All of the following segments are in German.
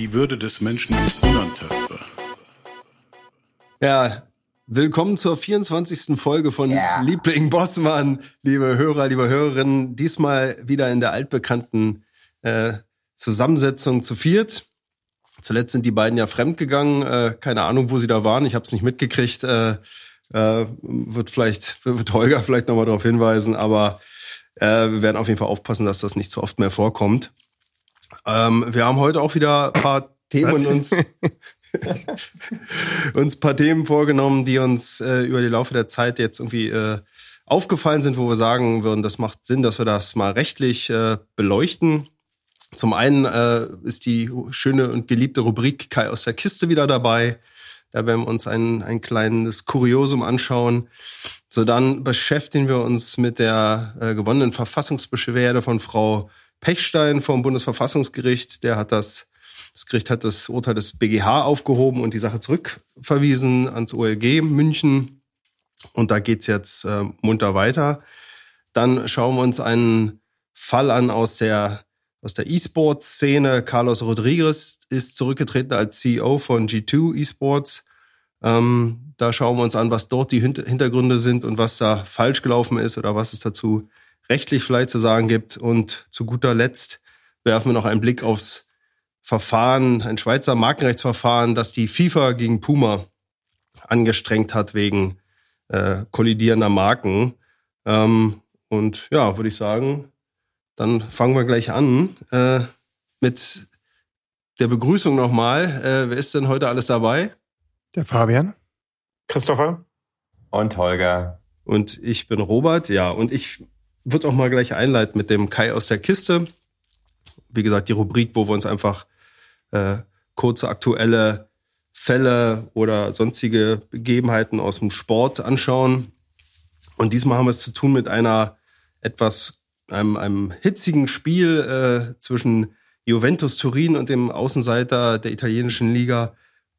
Die Würde des Menschen ist unantastbar. Ja, willkommen zur 24. Folge von yeah. Liebling Bossmann, liebe Hörer, liebe Hörerinnen. Diesmal wieder in der altbekannten äh, Zusammensetzung zu viert. Zuletzt sind die beiden ja fremdgegangen. Äh, keine Ahnung, wo sie da waren. Ich habe es nicht mitgekriegt. Äh, äh, wird vielleicht wird Holger vielleicht nochmal darauf hinweisen, aber äh, wir werden auf jeden Fall aufpassen, dass das nicht zu oft mehr vorkommt. Ähm, wir haben heute auch wieder ein paar Themen uns uns paar Themen vorgenommen, die uns äh, über die Laufe der Zeit jetzt irgendwie äh, aufgefallen sind, wo wir sagen würden, das macht Sinn, dass wir das mal rechtlich äh, beleuchten. Zum einen äh, ist die schöne und geliebte Rubrik Kai aus der Kiste wieder dabei. Da werden wir uns ein, ein kleines Kuriosum anschauen. So, dann beschäftigen wir uns mit der äh, gewonnenen Verfassungsbeschwerde von Frau Pechstein vom Bundesverfassungsgericht. Der hat das, das Gericht hat das Urteil des BGH aufgehoben und die Sache zurückverwiesen ans OLG München. Und da geht's jetzt äh, munter weiter. Dann schauen wir uns einen Fall an aus der aus der E-Sports-Szene. Carlos Rodriguez ist zurückgetreten als CEO von G2 Esports. Ähm, da schauen wir uns an, was dort die Hintergründe sind und was da falsch gelaufen ist oder was es dazu rechtlich vielleicht zu sagen gibt. Und zu guter Letzt werfen wir noch einen Blick aufs Verfahren, ein Schweizer Markenrechtsverfahren, das die FIFA gegen Puma angestrengt hat wegen äh, kollidierender Marken. Ähm, und ja, würde ich sagen, dann fangen wir gleich an äh, mit der Begrüßung nochmal. Äh, wer ist denn heute alles dabei? Der Fabian. Christopher. Und Holger. Und ich bin Robert, ja. Und ich würde auch mal gleich einleiten mit dem Kai aus der Kiste. Wie gesagt, die Rubrik, wo wir uns einfach äh, kurze aktuelle Fälle oder sonstige Begebenheiten aus dem Sport anschauen. Und diesmal haben wir es zu tun mit einer etwas einem, einem hitzigen Spiel äh, zwischen Juventus Turin und dem Außenseiter der italienischen Liga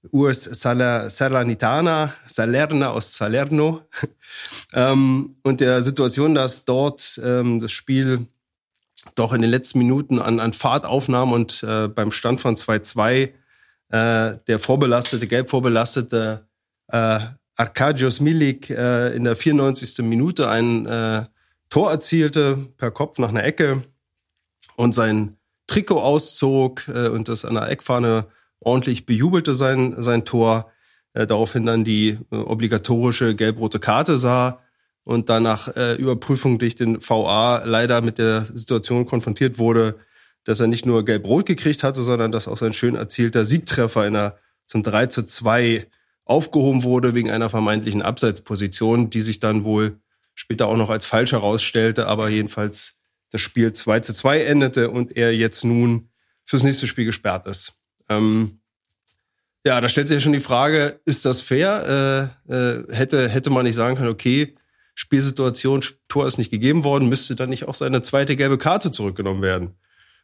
Urs Salernitana, Salerna aus Salerno. ähm, und der Situation, dass dort ähm, das Spiel doch in den letzten Minuten an, an Fahrt aufnahm und äh, beim Stand von 2-2 äh, der vorbelastete, gelb vorbelastete äh, Arkadios Milik äh, in der 94. Minute einen äh, Tor erzielte per Kopf nach einer Ecke und sein Trikot auszog äh, und das an der Eckfahne ordentlich bejubelte sein, sein Tor. Äh, daraufhin dann die äh, obligatorische gelb-rote Karte sah und dann nach äh, Überprüfung durch den VA leider mit der Situation konfrontiert wurde, dass er nicht nur gelb-rot gekriegt hatte, sondern dass auch sein schön erzielter Siegtreffer in der zum 3 zu 2 aufgehoben wurde wegen einer vermeintlichen Abseitsposition, die sich dann wohl später auch noch als falsch herausstellte, aber jedenfalls das Spiel 2 zu 2 endete und er jetzt nun fürs nächste Spiel gesperrt ist. Ähm, ja, da stellt sich ja schon die Frage, ist das fair? Äh, äh, hätte, hätte man nicht sagen können, okay, Spielsituation, Tor ist nicht gegeben worden, müsste dann nicht auch seine zweite gelbe Karte zurückgenommen werden?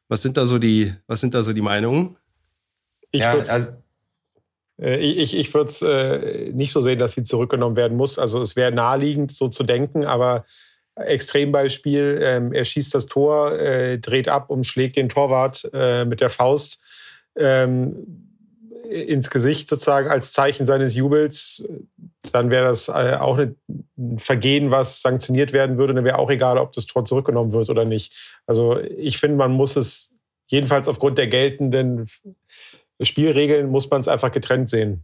Was sind da so die, was sind da so die Meinungen? Ich ja, also äh, ich, ich würde es äh, nicht so sehen, dass sie zurückgenommen werden muss. Also es wäre naheliegend, so zu denken, aber Extrembeispiel, ähm, er schießt das Tor, äh, dreht ab und schlägt den Torwart äh, mit der Faust ähm, ins Gesicht sozusagen als Zeichen seines Jubels, dann wäre das äh, auch ein Vergehen, was sanktioniert werden würde. Dann wäre auch egal, ob das Tor zurückgenommen wird oder nicht. Also ich finde, man muss es jedenfalls aufgrund der geltenden Spielregeln muss man es einfach getrennt sehen.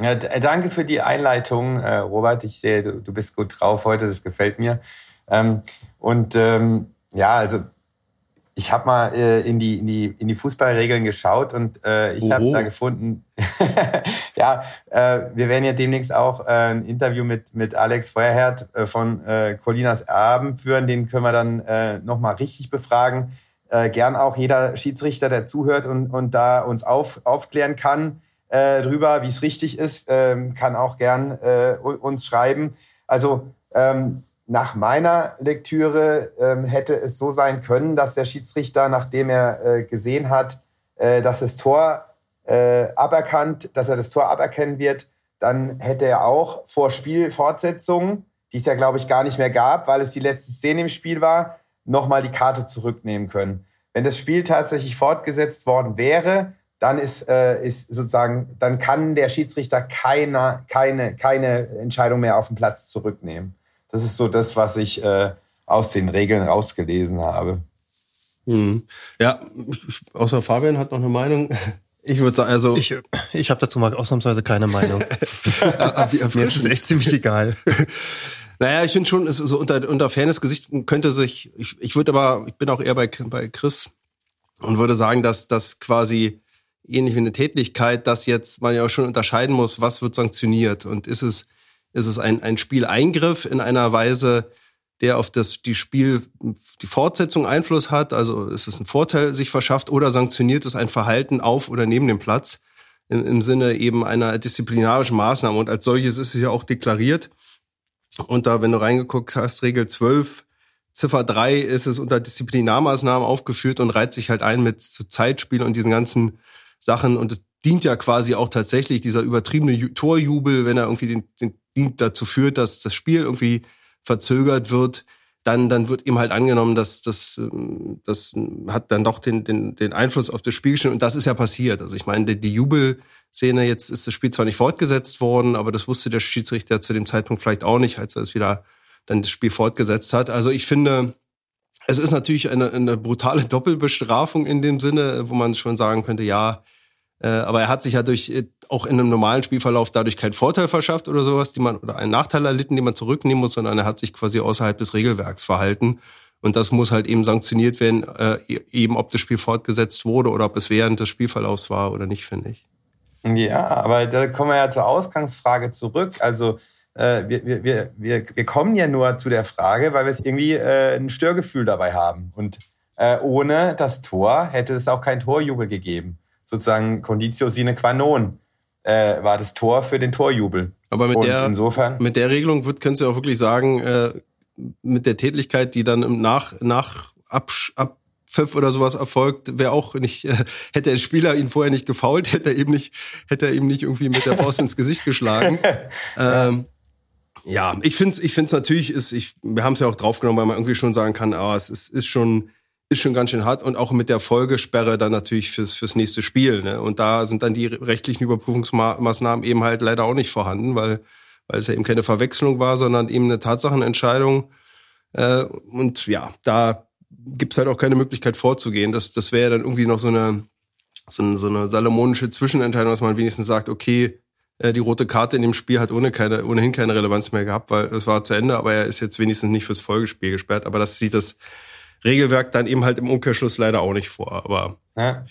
Ja, danke für die Einleitung, äh, Robert. Ich sehe, du, du bist gut drauf heute, das gefällt mir. Ähm, und ähm, ja, also ich habe mal äh, in, die, in, die, in die Fußballregeln geschaut und äh, ich habe da gefunden, ja, äh, wir werden ja demnächst auch äh, ein Interview mit, mit Alex Feuerherd äh, von äh, Colinas Erben führen. Den können wir dann äh, nochmal richtig befragen. äh, gern auch jeder Schiedsrichter, der zuhört und, und da uns auf, aufklären kann äh, drüber, wie es richtig ist, ähm, kann auch gern äh, uns schreiben. Also ähm, nach meiner Lektüre ähm, hätte es so sein können, dass der Schiedsrichter, nachdem er äh, gesehen hat, äh, dass das Tor äh, aberkannt, dass er das Tor aberkennen wird, dann hätte er auch vor Spielfortsetzung, die es ja glaube ich gar nicht mehr gab, weil es die letzte Szene im Spiel war, nochmal die Karte zurücknehmen können. Wenn das Spiel tatsächlich fortgesetzt worden wäre, dann ist, äh, ist sozusagen, dann kann der Schiedsrichter keine, keine, keine Entscheidung mehr auf den Platz zurücknehmen. Das ist so das, was ich äh, aus den Regeln rausgelesen habe. Hm. Ja, außer Fabian hat noch eine Meinung. Ich würde sagen, also. Ich, ich habe dazu mal ausnahmsweise keine Meinung. Mir ist es echt ziemlich egal. Naja, ich finde schon, ist so unter, unter Fairness-Gesicht könnte sich, ich, ich würde aber, ich bin auch eher bei, bei Chris und würde sagen, dass das quasi ähnlich wie eine Tätigkeit, dass jetzt man ja auch schon unterscheiden muss, was wird sanktioniert und ist es, ist es ein, ein Spieleingriff in einer Weise, der auf das, die Spiel, die Fortsetzung Einfluss hat, also ist es ein Vorteil sich verschafft oder sanktioniert es ein Verhalten auf oder neben dem Platz im, im Sinne eben einer disziplinarischen Maßnahme und als solches ist es ja auch deklariert. Und da, wenn du reingeguckt hast, Regel 12, Ziffer 3 ist es unter Disziplinarmaßnahmen aufgeführt und reiht sich halt ein mit Zeitspiel und diesen ganzen Sachen. Und es dient ja quasi auch tatsächlich dieser übertriebene Torjubel, wenn er irgendwie den, den dazu führt, dass das Spiel irgendwie verzögert wird, dann, dann wird ihm halt angenommen, dass das, ähm, das hat dann doch den, den, den Einfluss auf das Spiel geschnitten. Und das ist ja passiert. Also ich meine, die, die Jubelszene, jetzt ist das Spiel zwar nicht fortgesetzt worden, aber das wusste der Schiedsrichter zu dem Zeitpunkt vielleicht auch nicht, als er es wieder dann das Spiel fortgesetzt hat. Also ich finde, es ist natürlich eine, eine brutale Doppelbestrafung in dem Sinne, wo man schon sagen könnte, ja, aber er hat sich ja durch äh, auch in einem normalen Spielverlauf dadurch keinen Vorteil verschafft oder sowas, die man oder einen Nachteil erlitten, den man zurücknehmen muss, sondern er hat sich quasi außerhalb des Regelwerks verhalten. Und das muss halt eben sanktioniert werden, äh, e-, eben ob das Spiel fortgesetzt wurde oder ob es während des Spielverlaufs war oder nicht, finde ich. Ja, aber da kommen wir ja zur Ausgangsfrage zurück. Also äh, wir, wir, wir, wir, kommen ja nur zu der Frage, weil wir irgendwie äh, ein Störgefühl dabei haben. Und äh, ohne das Tor hätte es auch kein Torjubel gegeben sozusagen Conditio sine qua non äh, war das Tor für den Torjubel. Aber mit der, insofern, mit der Regelung wird, könntest du auch wirklich sagen, äh, mit der Tätigkeit, die dann im Nach, nach Absch, Abpfiff oder sowas erfolgt, wäre auch nicht, äh, hätte der Spieler ihn vorher nicht gefault, hätte er eben nicht, hätte er ihm nicht irgendwie mit der Faust ins Gesicht geschlagen. Ähm, ja, ich finde es ich find's natürlich, ist, ich, wir haben es ja auch draufgenommen, weil man irgendwie schon sagen kann, aber es ist, ist schon ist schon ganz schön hart und auch mit der Folgesperre dann natürlich fürs, fürs nächste Spiel. Ne? Und da sind dann die rechtlichen Überprüfungsmaßnahmen eben halt leider auch nicht vorhanden, weil, weil es ja eben keine Verwechslung war, sondern eben eine Tatsachenentscheidung. Äh, und ja, da gibt's halt auch keine Möglichkeit vorzugehen. Das, das wäre dann irgendwie noch so eine, so eine, so eine salomonische Zwischenentscheidung, dass man wenigstens sagt, okay, äh, die rote Karte in dem Spiel hat ohne keine, ohnehin keine Relevanz mehr gehabt, weil es war zu Ende, aber er ist jetzt wenigstens nicht fürs Folgespiel gesperrt. Aber das sieht das Regelwerk dann eben halt im Umkehrschluss leider auch nicht vor. Aber ja,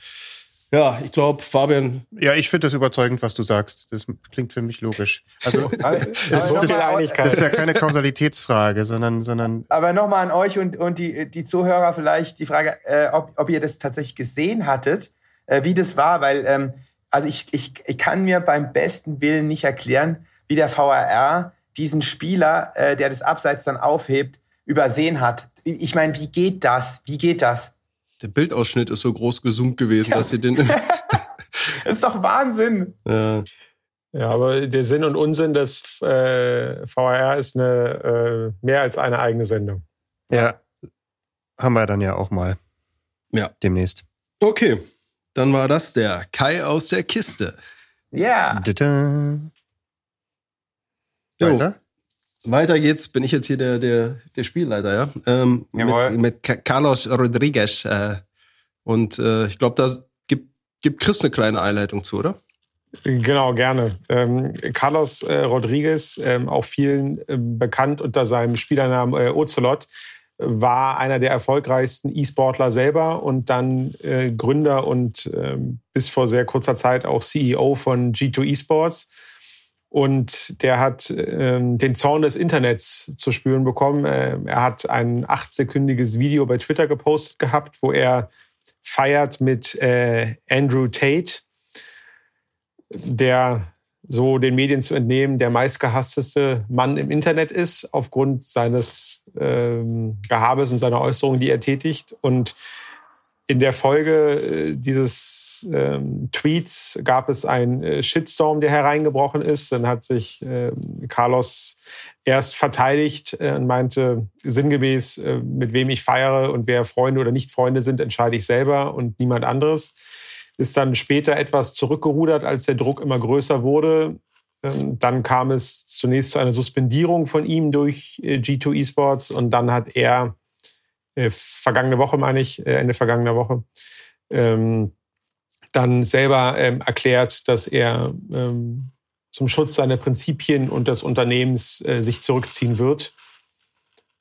ja ich glaube, Fabian. Ja, ich finde das überzeugend, was du sagst. Das klingt für mich logisch. Also das, ist, das, das ist ja keine Kausalitätsfrage, sondern, sondern. Aber nochmal an euch und, und die, die Zuhörer vielleicht die Frage, äh, ob, ob ihr das tatsächlich gesehen hattet, äh, wie das war, weil ähm, also ich, ich, ich kann mir beim besten Willen nicht erklären, wie der VRR diesen Spieler, äh, der das Abseits dann aufhebt, übersehen hat. Ich meine, wie geht das? Wie geht das? Der Bildausschnitt ist so groß gesummt gewesen, ja. dass sie den. das ist doch Wahnsinn. Ja. Ja, aber der Sinn und Unsinn des äh, VAR ist eine äh, mehr als eine eigene Sendung. Ja, haben wir dann ja auch mal. Ja. Demnächst. Okay, dann war das der Kai aus der Kiste. Ja. Yeah. Weiter? Weiter geht's, bin ich jetzt hier der, der, der Spielleiter, ja? Ähm, Jawohl. Mit, mit Carlos Rodriguez. Äh, und äh, ich glaube, da gibt, gibt Chris eine kleine Einleitung zu, oder? Genau, gerne. Ähm, Carlos äh, Rodriguez, ähm, auch vielen äh, bekannt unter seinem Spielernamen äh, Ocelot, war einer der erfolgreichsten E-Sportler selber und dann äh, Gründer und ähm, bis vor sehr kurzer Zeit auch CEO von G2 Esports und der hat ähm, den Zorn des Internets zu spüren bekommen. Äh, er hat ein achtsekündiges Video bei Twitter gepostet gehabt, wo er feiert mit äh, Andrew Tate, der so den Medien zu entnehmen der meistgehassteste Mann im Internet ist, aufgrund seines ähm, Gehabes und seiner Äußerungen, die er tätigt. Und in der Folge äh, dieses ähm, Tweets gab es einen äh, Shitstorm, der hereingebrochen ist. Dann hat sich äh, Carlos erst verteidigt äh, und meinte sinngemäß, äh, mit wem ich feiere und wer Freunde oder nicht Freunde sind, entscheide ich selber und niemand anderes. Ist dann später etwas zurückgerudert, als der Druck immer größer wurde. Ähm, dann kam es zunächst zu einer Suspendierung von ihm durch äh, G2 Esports und dann hat er äh, vergangene Woche, meine ich, äh, Ende vergangener Woche, ähm, dann selber ähm, erklärt, dass er ähm, zum Schutz seiner Prinzipien und des Unternehmens äh, sich zurückziehen wird.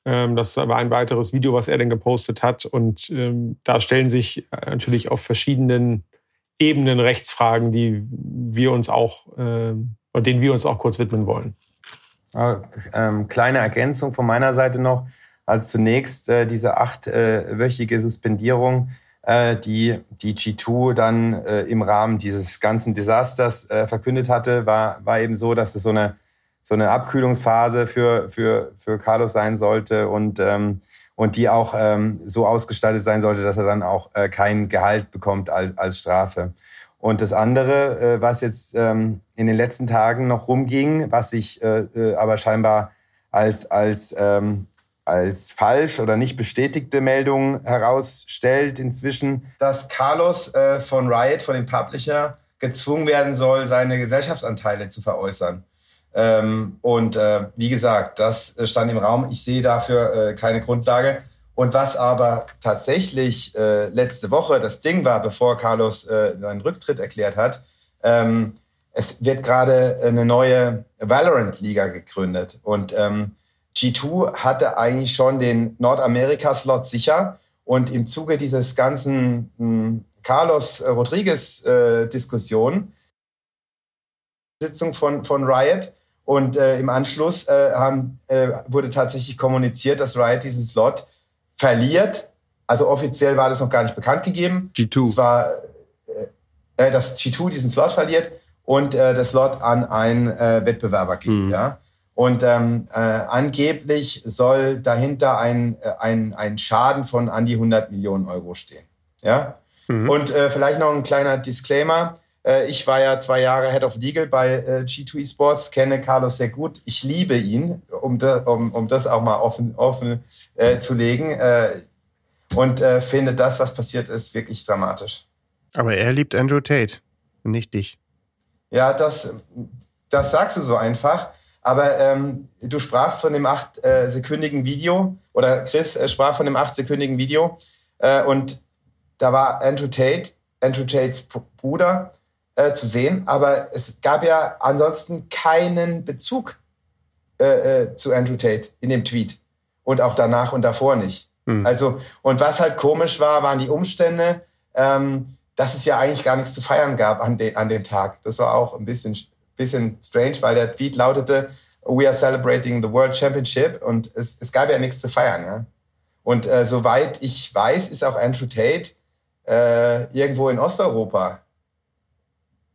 Ähm, das war ein weiteres Video, was er dann gepostet hat. Und ähm, da stellen sich äh, natürlich auf verschiedenen Ebenen Rechtsfragen, die wir uns auch, äh, denen wir uns auch kurz widmen wollen. Ähm, kleine Ergänzung von meiner Seite noch. Also zunächst äh, diese achtwöchige Suspendierung, äh, die die G2 dann äh, im Rahmen dieses ganzen Desasters äh, verkündet hatte, war, war eben so, dass es so eine, so eine Abkühlungsphase für, für, für Carlos sein sollte und, ähm, und die auch ähm, so ausgestaltet sein sollte, dass er dann auch äh, kein Gehalt bekommt als, als Strafe. Und das andere, äh, was jetzt ähm, in den letzten Tagen noch rumging, was sich aber scheinbar als, als ähm, als falsch oder nicht bestätigte Meldung herausstellt inzwischen, dass Carlos äh, von Riot, von dem Publisher, gezwungen werden soll, seine Gesellschaftsanteile zu veräußern. Ähm, und äh, wie gesagt, das stand im Raum. Ich sehe dafür äh, keine Grundlage. Und was aber tatsächlich äh, letzte Woche das Ding war, bevor Carlos äh, seinen Rücktritt erklärt hat, ähm, es wird gerade eine neue Valorant-Liga gegründet. Und ähm, G2 hatte eigentlich schon den Nordamerika-Slot sicher. Und im Zuge dieses ganzen mh, hm, Carlos Rodriguez-Diskussion, äh, Sitzung von, von Riot, und äh, im Anschluss äh, haben, äh, wurde tatsächlich kommuniziert, dass Riot diesen Slot verliert. Also offiziell war das noch gar nicht bekannt gegeben. G2. Es war, äh, äh, dass G2 diesen Slot verliert und äh, der Slot an einen äh, Wettbewerber geht. Mhm. Ja. Und ähm, äh, angeblich soll dahinter ein, äh, ein, ein Schaden von an die 100 Millionen Euro stehen. Ja? Mhm. Und äh, vielleicht noch ein kleiner Disclaimer. Äh, ich war ja zwei Jahre Head of Legal bei äh, G2 Esports, kenne Carlos sehr gut. Ich liebe ihn, um, de, um, um das auch mal offen, offen äh, zu legen. Äh, und äh, finde das, was passiert ist, wirklich dramatisch. Aber er liebt Andrew Tate und nicht dich. Ja, das, das sagst du so einfach. Aber ähm, du sprachst von dem achtsekündigen äh, Video oder Chris äh, sprach von dem achtsekündigen Video äh, und da war Andrew Tate, Andrew Tates Bruder, äh, zu sehen, aber es gab ja ansonsten keinen Bezug äh, äh, zu Andrew Tate in dem Tweet und auch danach und davor nicht. Hm. Also und was halt komisch war, waren die Umstände, ähm, dass es ja eigentlich gar nichts zu feiern gab an, de an dem Tag. Das war auch ein bisschen bisschen strange, weil der Tweet lautete, We are celebrating the World Championship und es, es gab ja nichts zu feiern. Ja? Und äh, soweit ich weiß, ist auch Andrew Tate äh, irgendwo in Osteuropa.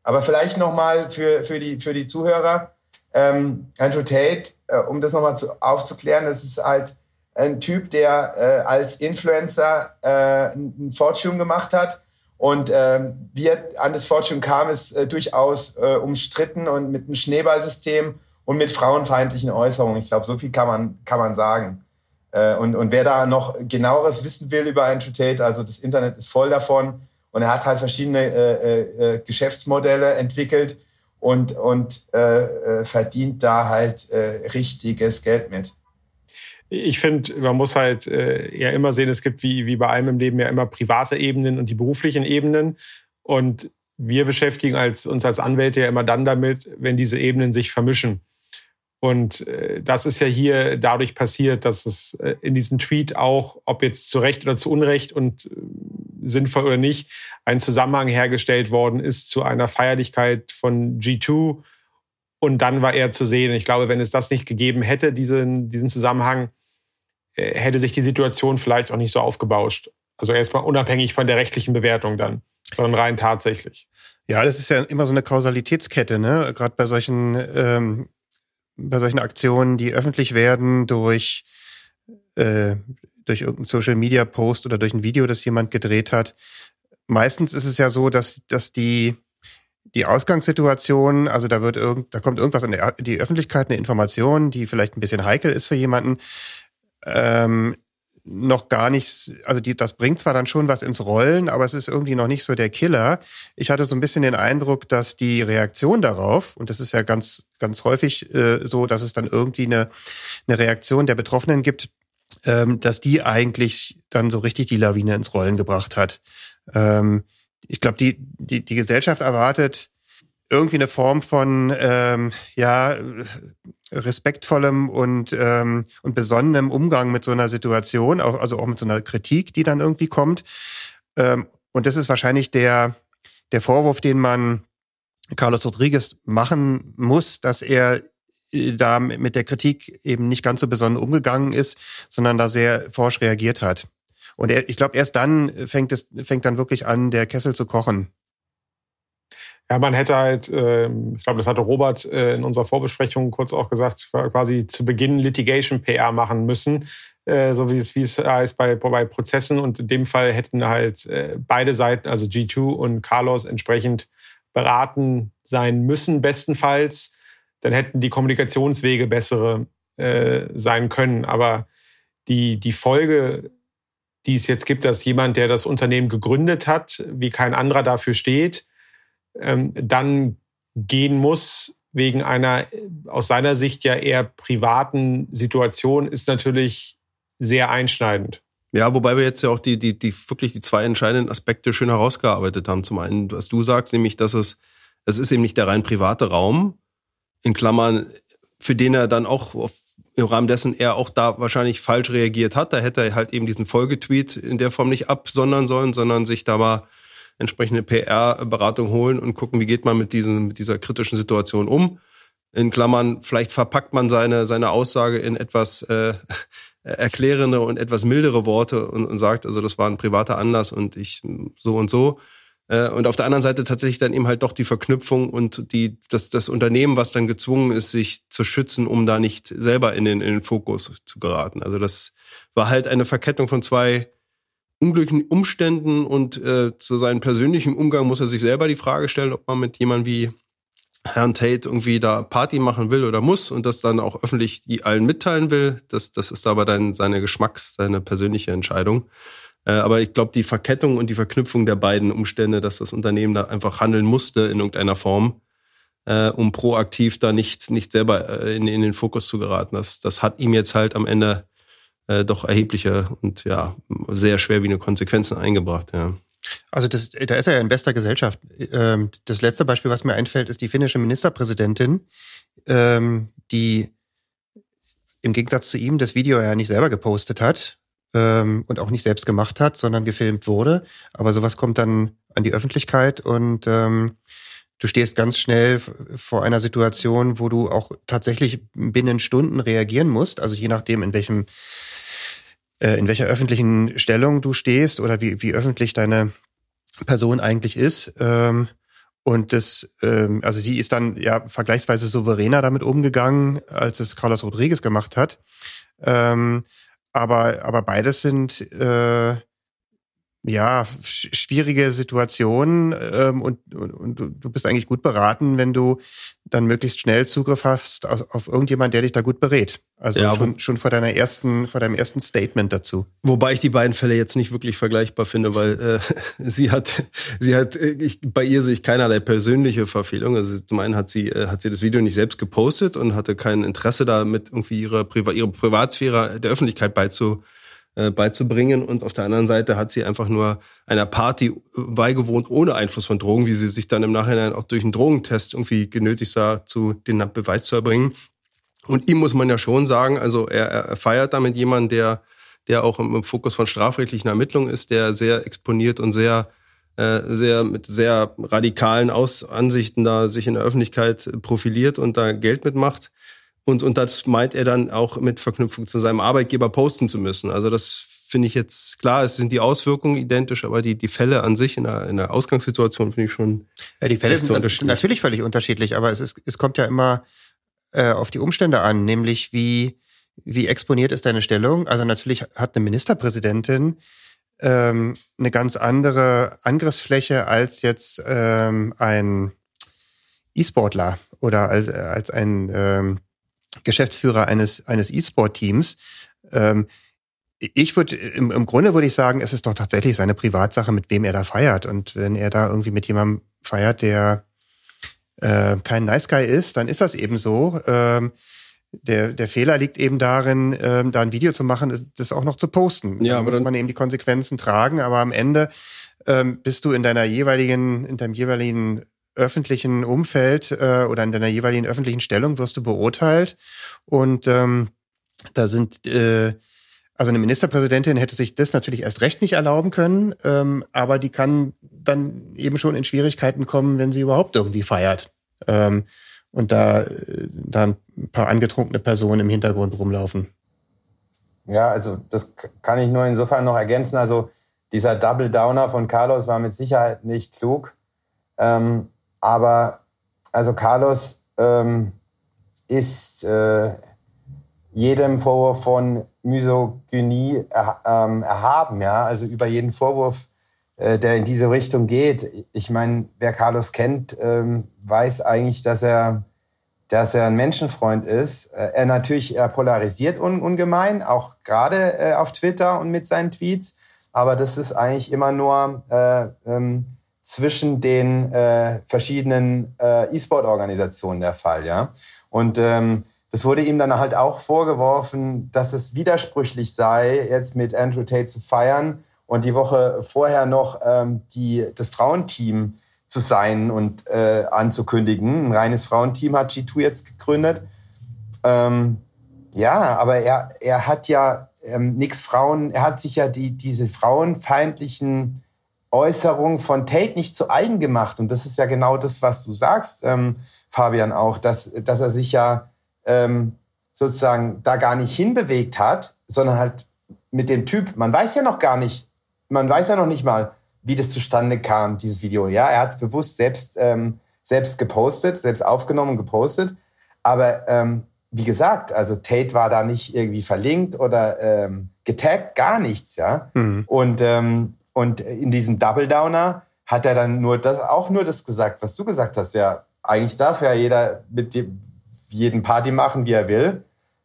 Aber vielleicht nochmal für, für, die, für die Zuhörer, ähm, Andrew Tate, äh, um das nochmal aufzuklären, das ist halt ein Typ, der äh, als Influencer äh, ein Fortune gemacht hat und ähm, wie er an das Fortune kam, ist äh, durchaus äh, umstritten und mit einem Schneeballsystem und mit frauenfeindlichen Äußerungen. Ich glaube, so viel kann man, kann man sagen. Äh, und, und wer da noch genaueres wissen will über Andrew Tate, also das Internet ist voll davon. Und er hat halt verschiedene äh, äh, Geschäftsmodelle entwickelt und, und äh, äh, verdient da halt äh, richtiges Geld mit. Ich finde, man muss halt äh, ja immer sehen, es gibt wie, wie bei allem im Leben ja immer private Ebenen und die beruflichen Ebenen. Und wir beschäftigen als, uns als Anwälte ja immer dann damit, wenn diese Ebenen sich vermischen. Und äh, das ist ja hier dadurch passiert, dass es äh, in diesem Tweet auch, ob jetzt zu Recht oder zu Unrecht und äh, sinnvoll oder nicht, ein Zusammenhang hergestellt worden ist zu einer Feierlichkeit von G2 Und dann war er zu sehen. Ich glaube, wenn es das nicht gegeben hätte, diesen, diesen Zusammenhang, äh, hätte sich die Situation vielleicht auch nicht so aufgebauscht. Also erstmal unabhängig von der rechtlichen Bewertung dann, sondern rein tatsächlich. Ja, das ist ja immer so eine Kausalitätskette, ne? Gerade bei solchen ähm, bei solchen Aktionen, die öffentlich werden durch äh, durch irgendeinen Social Media Post oder durch ein Video, das jemand gedreht hat. Meistens ist es ja so, dass dass die die Ausgangssituation, also da wird irgend, da kommt irgendwas in die Öffentlichkeit, eine Information, die vielleicht ein bisschen heikel ist für jemanden, ähm, noch gar nicht, also die, das bringt zwar dann schon was ins Rollen, aber es ist irgendwie noch nicht so der Killer. Ich hatte so ein bisschen den Eindruck, dass die Reaktion darauf, und das ist ja ganz, ganz häufig äh, so, dass es dann irgendwie eine, eine Reaktion der Betroffenen gibt, ähm, dass die eigentlich dann so richtig die Lawine ins Rollen gebracht hat. Ähm, ich glaube, die, die, die Gesellschaft erwartet irgendwie eine Form von ähm, ja respektvollem und ähm, und besonnenem Umgang mit so einer Situation, auch, also auch mit so einer Kritik, die dann irgendwie kommt. Ähm, und das ist wahrscheinlich der der Vorwurf, den man Carlos Rodriguez machen muss, dass er äh, da mit der Kritik eben nicht ganz so besonnen umgegangen ist, sondern da sehr forsch reagiert hat. Und er, ich glaube, erst dann fängt es fängt dann wirklich an, der Kessel zu kochen. Ja, man hätte halt, ähm, ich glaube, das hatte Robert äh, in unserer Vorbesprechung kurz auch gesagt, quasi zu Beginn Litigation PR machen müssen, äh, so wie es, wie es heißt bei, bei Prozessen. Und in dem Fall hätten halt äh, beide Seiten, also G2 und Carlos, entsprechend beraten sein müssen, bestenfalls. Dann hätten die Kommunikationswege bessere sein können. Aber die, die Folge die es jetzt gibt, dass jemand, der das Unternehmen gegründet hat, wie kein anderer dafür steht, ähm, dann gehen muss wegen einer aus seiner Sicht ja eher privaten Situation, ist natürlich sehr einschneidend. Ja, wobei wir jetzt ja auch die, die, die wirklich die zwei entscheidenden Aspekte schön herausgearbeitet haben. Zum einen, was du sagst, nämlich, dass es, es ist eben nicht der rein private Raum, in Klammern, für den er dann auch auf im Rahmen dessen er auch da wahrscheinlich falsch reagiert hat. Da hätte er halt eben diesen Folgetweet in der Form nicht absondern sollen, sondern sich da mal entsprechende PR-Beratung holen und gucken, wie geht man mit, diesen, mit dieser kritischen Situation um. In Klammern, vielleicht verpackt man seine, seine Aussage in etwas äh, erklärende und etwas mildere Worte und, und sagt, also das war ein privater Anlass und ich so und so. Äh, und auf der anderen Seite tatsächlich dann eben halt doch die Verknüpfung und die, das, das Unternehmen, was dann gezwungen ist, sich zu schützen, um da nicht selber in den, in den Fokus zu geraten. Also das war halt eine Verkettung von zwei unglücklichen Umständen und äh, zu seinem persönlichen Umgang muss er sich selber die Frage stellen, ob man mit jemandem wie Herrn Tate irgendwie da Party machen will oder muss und das dann auch öffentlich allen mitteilen will. Das, das ist aber dann seine Geschmacks-, seine persönliche Entscheidung. Äh, aber ich glaube, die Verkettung und die Verknüpfung der beiden Umstände, dass das Unternehmen da einfach handeln musste in irgendeiner Form, äh, um proaktiv da nicht, nicht selber äh, in, in den Fokus zu geraten, das, das hat ihm jetzt halt am Ende äh, doch erhebliche und ja, sehr schwerwiegende Konsequenzen eingebracht, ja. Also das, da ist er ja in bester Gesellschaft. Ähm, das letzte Beispiel, was mir einfällt, ist die finnische Ministerpräsidentin, ähm, die im Gegensatz zu ihm das Video ja nicht selber gepostet hat, ähm, und auch nicht selbst gemacht hat, sondern gefilmt wurde. Aber sowas kommt dann an die Öffentlichkeit und ähm, du stehst ganz schnell vor einer Situation, wo du auch tatsächlich binnen Stunden reagieren musst. Also je nachdem, in welchem äh, in welcher öffentlichen Stellung du stehst oder wie, wie öffentlich deine Person eigentlich ist. Ähm, und das, ähm, also sie ist dann ja vergleichsweise souveräner damit umgegangen, als es Carlos Rodriguez gemacht hat. Ähm, aber, aber beides sind äh, ja schwierige Situationen ähm, und, und, und du bist eigentlich gut beraten, wenn du dann möglichst schnell Zugriff hast auf, auf irgendjemand, der dich da gut berät. Also ja, schon, schon vor deiner ersten, vor deinem ersten Statement dazu. Wobei ich die beiden Fälle jetzt nicht wirklich vergleichbar finde, weil äh, sie hat, sie hat, äh, ich, bei ihr sehe ich keinerlei persönliche Verfehlung. Also zum einen hat sie, äh, hat sie das Video nicht selbst gepostet und hatte kein Interesse damit, irgendwie ihre, Priva ihre Privatsphäre der Öffentlichkeit beizu, äh, beizubringen. Und auf der anderen Seite hat sie einfach nur einer Party beigewohnt ohne Einfluss von Drogen, wie sie sich dann im Nachhinein auch durch einen Drogentest irgendwie genötigt sah, zu den Beweis zu erbringen. Und ihm muss man ja schon sagen, also er, er feiert damit jemanden, der, der auch im, Fokus von strafrechtlichen Ermittlungen ist, der sehr exponiert und sehr äh, sehr mit sehr radikalen Aus Ansichten da sich in der Öffentlichkeit profiliert und da Geld mitmacht. Und, und das meint er dann auch mit Verknüpfung zu seinem Arbeitgeber posten zu müssen. Also das finde ich jetzt klar, es sind die Auswirkungen identisch, aber die, die Fälle an sich in der, in der Ausgangssituation finde ich schon. Ja, die Fälle sind natürlich völlig unterschiedlich, aber es, ist, es kommt ja immer äh, auf die Umstände an, nämlich wie, wie exponiert ist deine Stellung. Also natürlich hat eine Ministerpräsidentin ähm, eine ganz andere Angriffsfläche als jetzt ähm, ein E-Sportler oder als, als ein ähm, Geschäftsführer eines eines E-Sport-Teams. Ähm, ich würde im, im Grunde würde ich sagen, es ist doch tatsächlich seine Privatsache, mit wem er da feiert. Und wenn er da irgendwie mit jemandem feiert, der äh, kein Nice Guy ist, dann ist das eben so. Ähm, der, der Fehler liegt eben darin, ähm, da ein Video zu machen, das auch noch zu posten. Ja, da aber muss man eben die Konsequenzen tragen, aber am Ende ähm, bist du in deiner jeweiligen, in deinem jeweiligen öffentlichen Umfeld äh, oder in deiner jeweiligen öffentlichen Stellung wirst du beurteilt. Und ähm, da sind äh, also eine Ministerpräsidentin hätte sich das natürlich erst recht nicht erlauben können, ähm, aber die kann dann eben schon in Schwierigkeiten kommen, wenn sie überhaupt irgendwie feiert. Ähm, und da, da ein paar angetrunkene Personen im Hintergrund rumlaufen. Ja, also das kann ich nur insofern noch ergänzen. Also dieser Double Downer von Carlos war mit Sicherheit nicht klug. Ähm, aber also Carlos ähm, ist äh, jedem Vorwurf von Misogynie er, ähm, erhaben, ja, also über jeden Vorwurf äh, der in diese Richtung geht. Ich meine, wer Carlos kennt, ähm, weiß eigentlich, dass er, dass er ein Menschenfreund ist. Äh, er natürlich, er polarisiert un, ungemein, auch gerade äh, auf Twitter und mit seinen Tweets. Aber das ist eigentlich immer nur äh, ähm, zwischen den äh, verschiedenen äh, E-Sport-Organisationen der Fall, ja. Und ähm, das wurde ihm dann halt auch vorgeworfen, dass es widersprüchlich sei, jetzt mit Andrew Tate zu feiern und die Woche vorher noch ähm, die, das Frauenteam zu sein und äh, anzukündigen. Ein reines Frauenteam hat G2 jetzt gegründet. Ähm, ja, aber er, er hat ja ähm, nichts Frauen, er hat sich ja die, diese frauenfeindlichen Äußerungen von Tate nicht zu eigen gemacht. Und das ist ja genau das, was du sagst, ähm, Fabian, auch, dass, dass er sich ja ähm, sozusagen da gar nicht hinbewegt hat, sondern halt mit dem Typ, man weiß ja noch gar nicht, man weiß ja noch nicht mal, wie das zustande kam, dieses Video. Ja, er hat es bewusst selbst, ähm, selbst gepostet, selbst aufgenommen und gepostet. Aber ähm, wie gesagt, also Tate war da nicht irgendwie verlinkt oder ähm, getaggt, gar nichts, ja. Mhm. Und, ähm, und in diesem Double Downer hat er dann nur das, auch nur das gesagt, was du gesagt hast. Ja, eigentlich darf ja jeder mit dem, jeden Party machen, wie er will.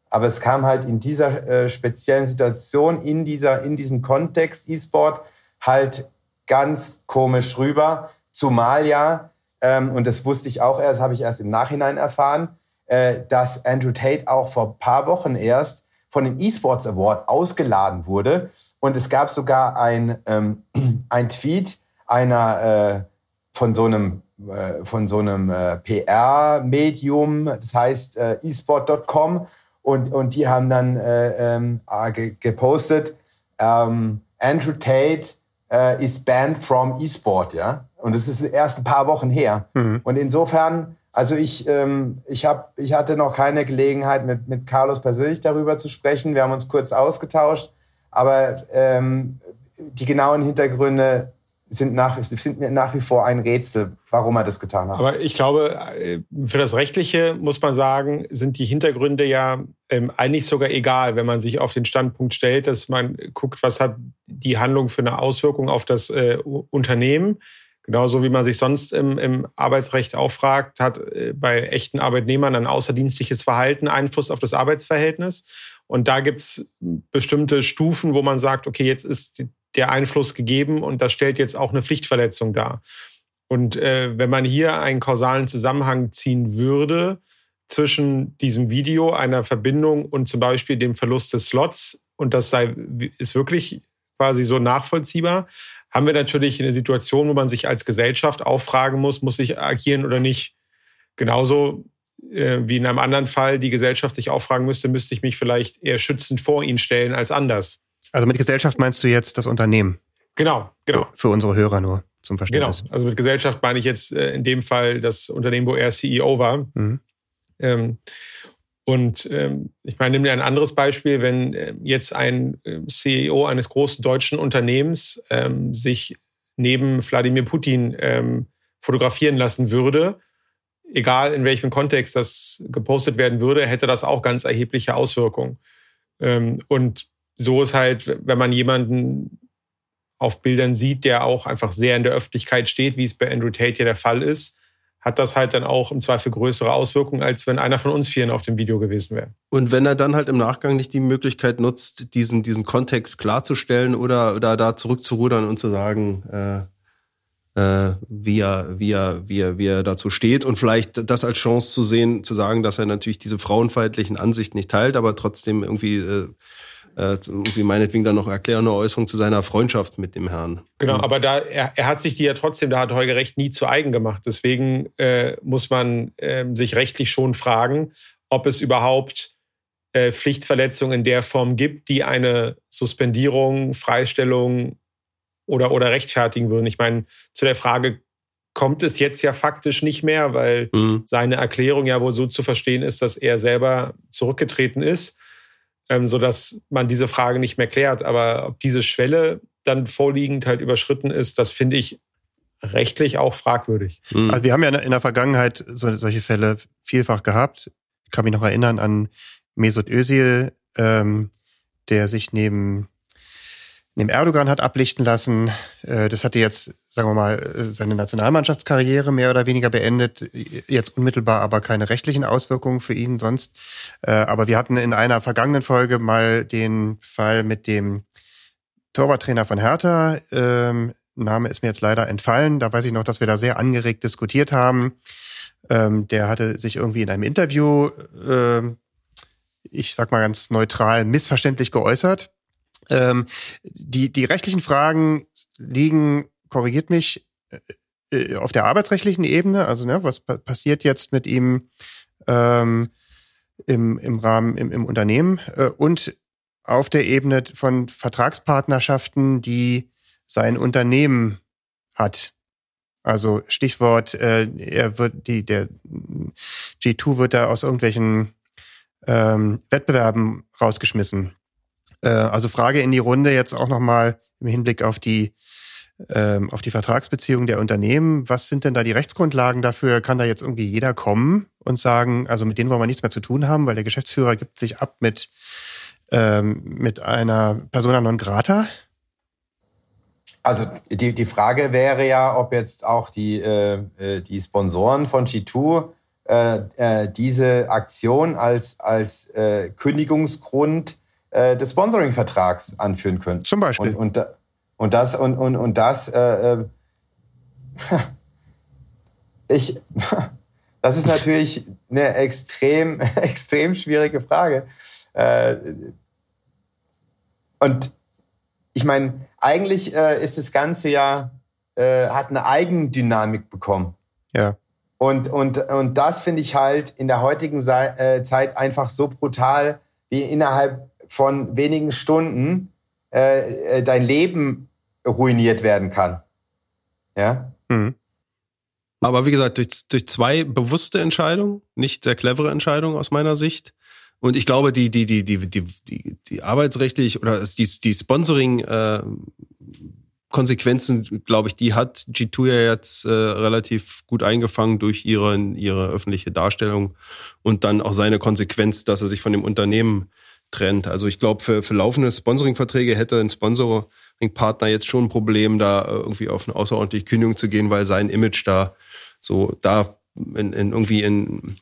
Aber es kam halt in dieser äh, speziellen Situation, in, dieser, in diesem Kontext E-Sport halt ganz komisch rüber. Zumal ja, ähm, und das wusste ich auch erst, habe ich erst im Nachhinein erfahren, äh, dass Andrew Tate auch vor ein paar Wochen erst von dem E-Sports Award ausgeladen wurde. Und es gab sogar ein, ähm, ein Tweet einer äh, von so einem äh, von so einem äh, PR-Medium, das heißt äh, esport.com, und, und die haben dann äh, ähm, ah, ge gepostet, ähm, Andrew Tate äh, is banned from E-Sport, ja. Und das ist erst ein paar Wochen her. Mhm. Und insofern, also ich, ähm, ich, hab, ich hatte noch keine Gelegenheit, mit, mit Carlos persönlich darüber zu sprechen. Wir haben uns kurz ausgetauscht. Aber ähm, die genauen Hintergründe sind nach, sind mir nach wie vor ein Rätsel, warum er das getan hat. Aber ich glaube, äh, für das Rechtliche muss man sagen, sind die Hintergründe ja ähm, eigentlich sogar egal, wenn man sich auf den Standpunkt stellt, dass man guckt, was hat die Handlung für eine Auswirkung auf das äh, Unternehmen. Genauso wie man sich sonst im, im Arbeitsrecht auch fragt, hat äh, bei echten Arbeitnehmern ein außerdienstliches Verhalten Einfluss auf das Arbeitsverhältnis. Und da gibt's bestimmte Stufen, wo man sagt, okay, jetzt ist der Einfluss gegeben und das stellt jetzt auch eine Pflichtverletzung dar. Und äh, wenn man hier einen kausalen Zusammenhang ziehen würde zwischen diesem Video, einer Verbindung und zum Beispiel dem Verlust des Slots, und das sei, ist wirklich quasi so nachvollziehbar, haben wir natürlich eine Situation, wo man sich als Gesellschaft auch fragen muss, muss ich agieren oder nicht. Genauso äh, wie in einem anderen Fall die Gesellschaft sich auch fragen müsste, müsste ich mich vielleicht eher schützend vor ihn stellen als anders. Also mit Gesellschaft meinst du jetzt das Unternehmen? Genau, genau. Für unsere Hörer nur. zum Verständnis. Genau, also mit Gesellschaft meine ich jetzt äh, in dem Fall das Unternehmen, wo er CEO war. Mhm. Ähm, und ähm, ich meine, nimm dir ein anderes Beispiel, wenn äh, jetzt ein äh, CEO eines großen deutschen Unternehmens ähm, sich neben Wladimir Putin ähm, fotografieren lassen würde, egal in welchem Kontext das gepostet werden würde, hätte das auch ganz erhebliche Auswirkungen. Ähm, und so ist halt, wenn man jemanden auf Bildern sieht, der auch einfach sehr in der Öffentlichkeit steht, wie es bei Andrew Tate ja der Fall ist, hat das halt dann auch im Zweifel größere Auswirkungen, als wenn einer von uns vieren auf dem Video gewesen wäre. Und wenn er dann halt im Nachgang nicht die Möglichkeit nutzt, diesen, diesen Kontext klarzustellen oder, oder da zurückzurudern und zu sagen, äh, äh, wie, er, wie, er, wie, er, wie er dazu steht und vielleicht das als Chance zu sehen, zu sagen, dass er natürlich diese frauenfeindlichen Ansichten nicht teilt, aber trotzdem irgendwie äh, äh, irgendwie meinetwegen dann noch erklärende Äußerung zu seiner Freundschaft mit dem Herrn. Genau, mhm. aber da er, er hat sich die ja trotzdem, da hat Holger Recht nie zu eigen gemacht. Deswegen äh, muss man äh, sich rechtlich schon fragen, ob es überhaupt äh, Pflichtverletzungen in der Form gibt, die eine Suspendierung, Freistellung oder, oder rechtfertigen würden. Ich meine, zu der Frage kommt es jetzt ja faktisch nicht mehr, weil mhm. seine Erklärung ja wohl so zu verstehen ist, dass er selber zurückgetreten ist ähm, so dass man diese Frage nicht mehr klärt. Aber ob diese Schwelle dann vorliegend halt überschritten ist, das finde ich rechtlich auch fragwürdig. Mhm. Also wir haben ja in der Vergangenheit so, solche Fälle vielfach gehabt. Ich kann mich noch erinnern an Mesut Özil, ähm, der sich neben neben Erdogan hat ablichten lassen. Äh, das hatte jetzt, sagen wir mal, äh, seine Nationalmannschaftskarriere mehr oder weniger beendet. Jetzt unmittelbar aber keine rechtlichen Auswirkungen für ihn sonst. Äh, aber wir hatten in einer vergangenen Folge mal den Fall mit dem Torwarttrainer von Hertha. Ähm, Name ist mir jetzt leider entfallen. Da weiß ich noch, dass wir da sehr angeregt diskutiert haben. Ähm, der hatte sich irgendwie in einem Interview, ich sag mal ganz neutral, missverständlich geäußert ähm, die, die rechtlichen Fragen liegen, korrigiert mich, äh, äh, auf der arbeitsrechtlichen Ebene. Also ne, was pa passiert jetzt mit ihm ähm, im, im Rahmen im, im Unternehmen äh, und auf der Ebene von Vertragspartnerschaften, die sein Unternehmen hat. Also Stichwort, äh, er wird die der G2 wird da aus irgendwelchen ähm, Wettbewerben rausgeschmissen. Äh, also Frage in die Runde jetzt auch nochmal im Hinblick auf die ähm, auf die Vertragsbeziehungen der Unternehmen. Was sind denn da die Rechtsgrundlagen dafür? Kann da jetzt irgendwie jeder kommen und sagen, also mit denen wollen wir nichts mehr zu tun haben, weil der Geschäftsführer gibt sich ab mit, ähm, mit einer Persona non grata? Also die, die Frage wäre ja, ob jetzt auch die, äh, äh die Sponsoren von G2 äh, äh, diese Aktion als, als äh, Kündigungsgrund äh, des Sponsoring-Vertrags anführen können. Zum Beispiel. Und, und, und das und und und das äh, äh, ich das ist natürlich eine extrem extrem schwierige Frage. Äh, und ich meine, eigentlich äh, ist das Ganze ja hat eine Eigendynamik bekommen. Ja. Und und und das finde ich halt in der heutigen Zeit einfach so brutal, wie innerhalb von wenigen Stunden äh, äh, dein Leben ruiniert werden kann. Ja. Mhm. Aber wie gesagt, durch, durch zwei bewusste Entscheidungen, nicht sehr clevere Entscheidungen aus meiner Sicht. Und ich glaube, die, die, die, die, die, die, die arbeitsrechtlich oder die, die Sponsoring äh, Konsequenzen, glaube ich, die hat G2 ja jetzt äh, relativ gut eingefangen durch ihre, ihre öffentliche Darstellung und dann auch seine Konsequenz, dass er sich von dem Unternehmen trennt. Also ich glaube, für, für laufende Sponsoring-Verträge hätte ein Sponsoring-Partner jetzt schon ein Problem, da äh, irgendwie auf eine außerordentliche Kündigung zu gehen, weil sein Image da so da in, in irgendwie in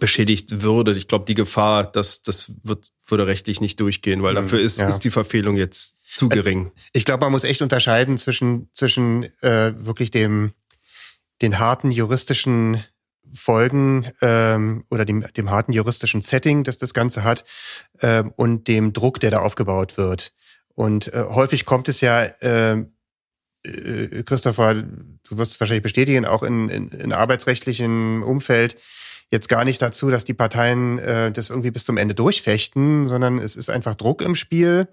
beschädigt würde. Ich glaube, die Gefahr, dass das wird, würde rechtlich nicht durchgehen, weil dafür ist, ja. ist die Verfehlung jetzt zu gering. Ich glaube, man muss echt unterscheiden zwischen zwischen äh, wirklich dem den harten juristischen Folgen ähm, oder dem, dem harten juristischen Setting, das das Ganze hat, ähm, und dem Druck, der da aufgebaut wird. Und äh, häufig kommt es ja, äh, äh, Christopher, du wirst es wahrscheinlich bestätigen, auch in, in, in arbeitsrechtlichen Umfeld jetzt gar nicht dazu, dass die Parteien äh, das irgendwie bis zum Ende durchfechten, sondern es ist einfach Druck im Spiel.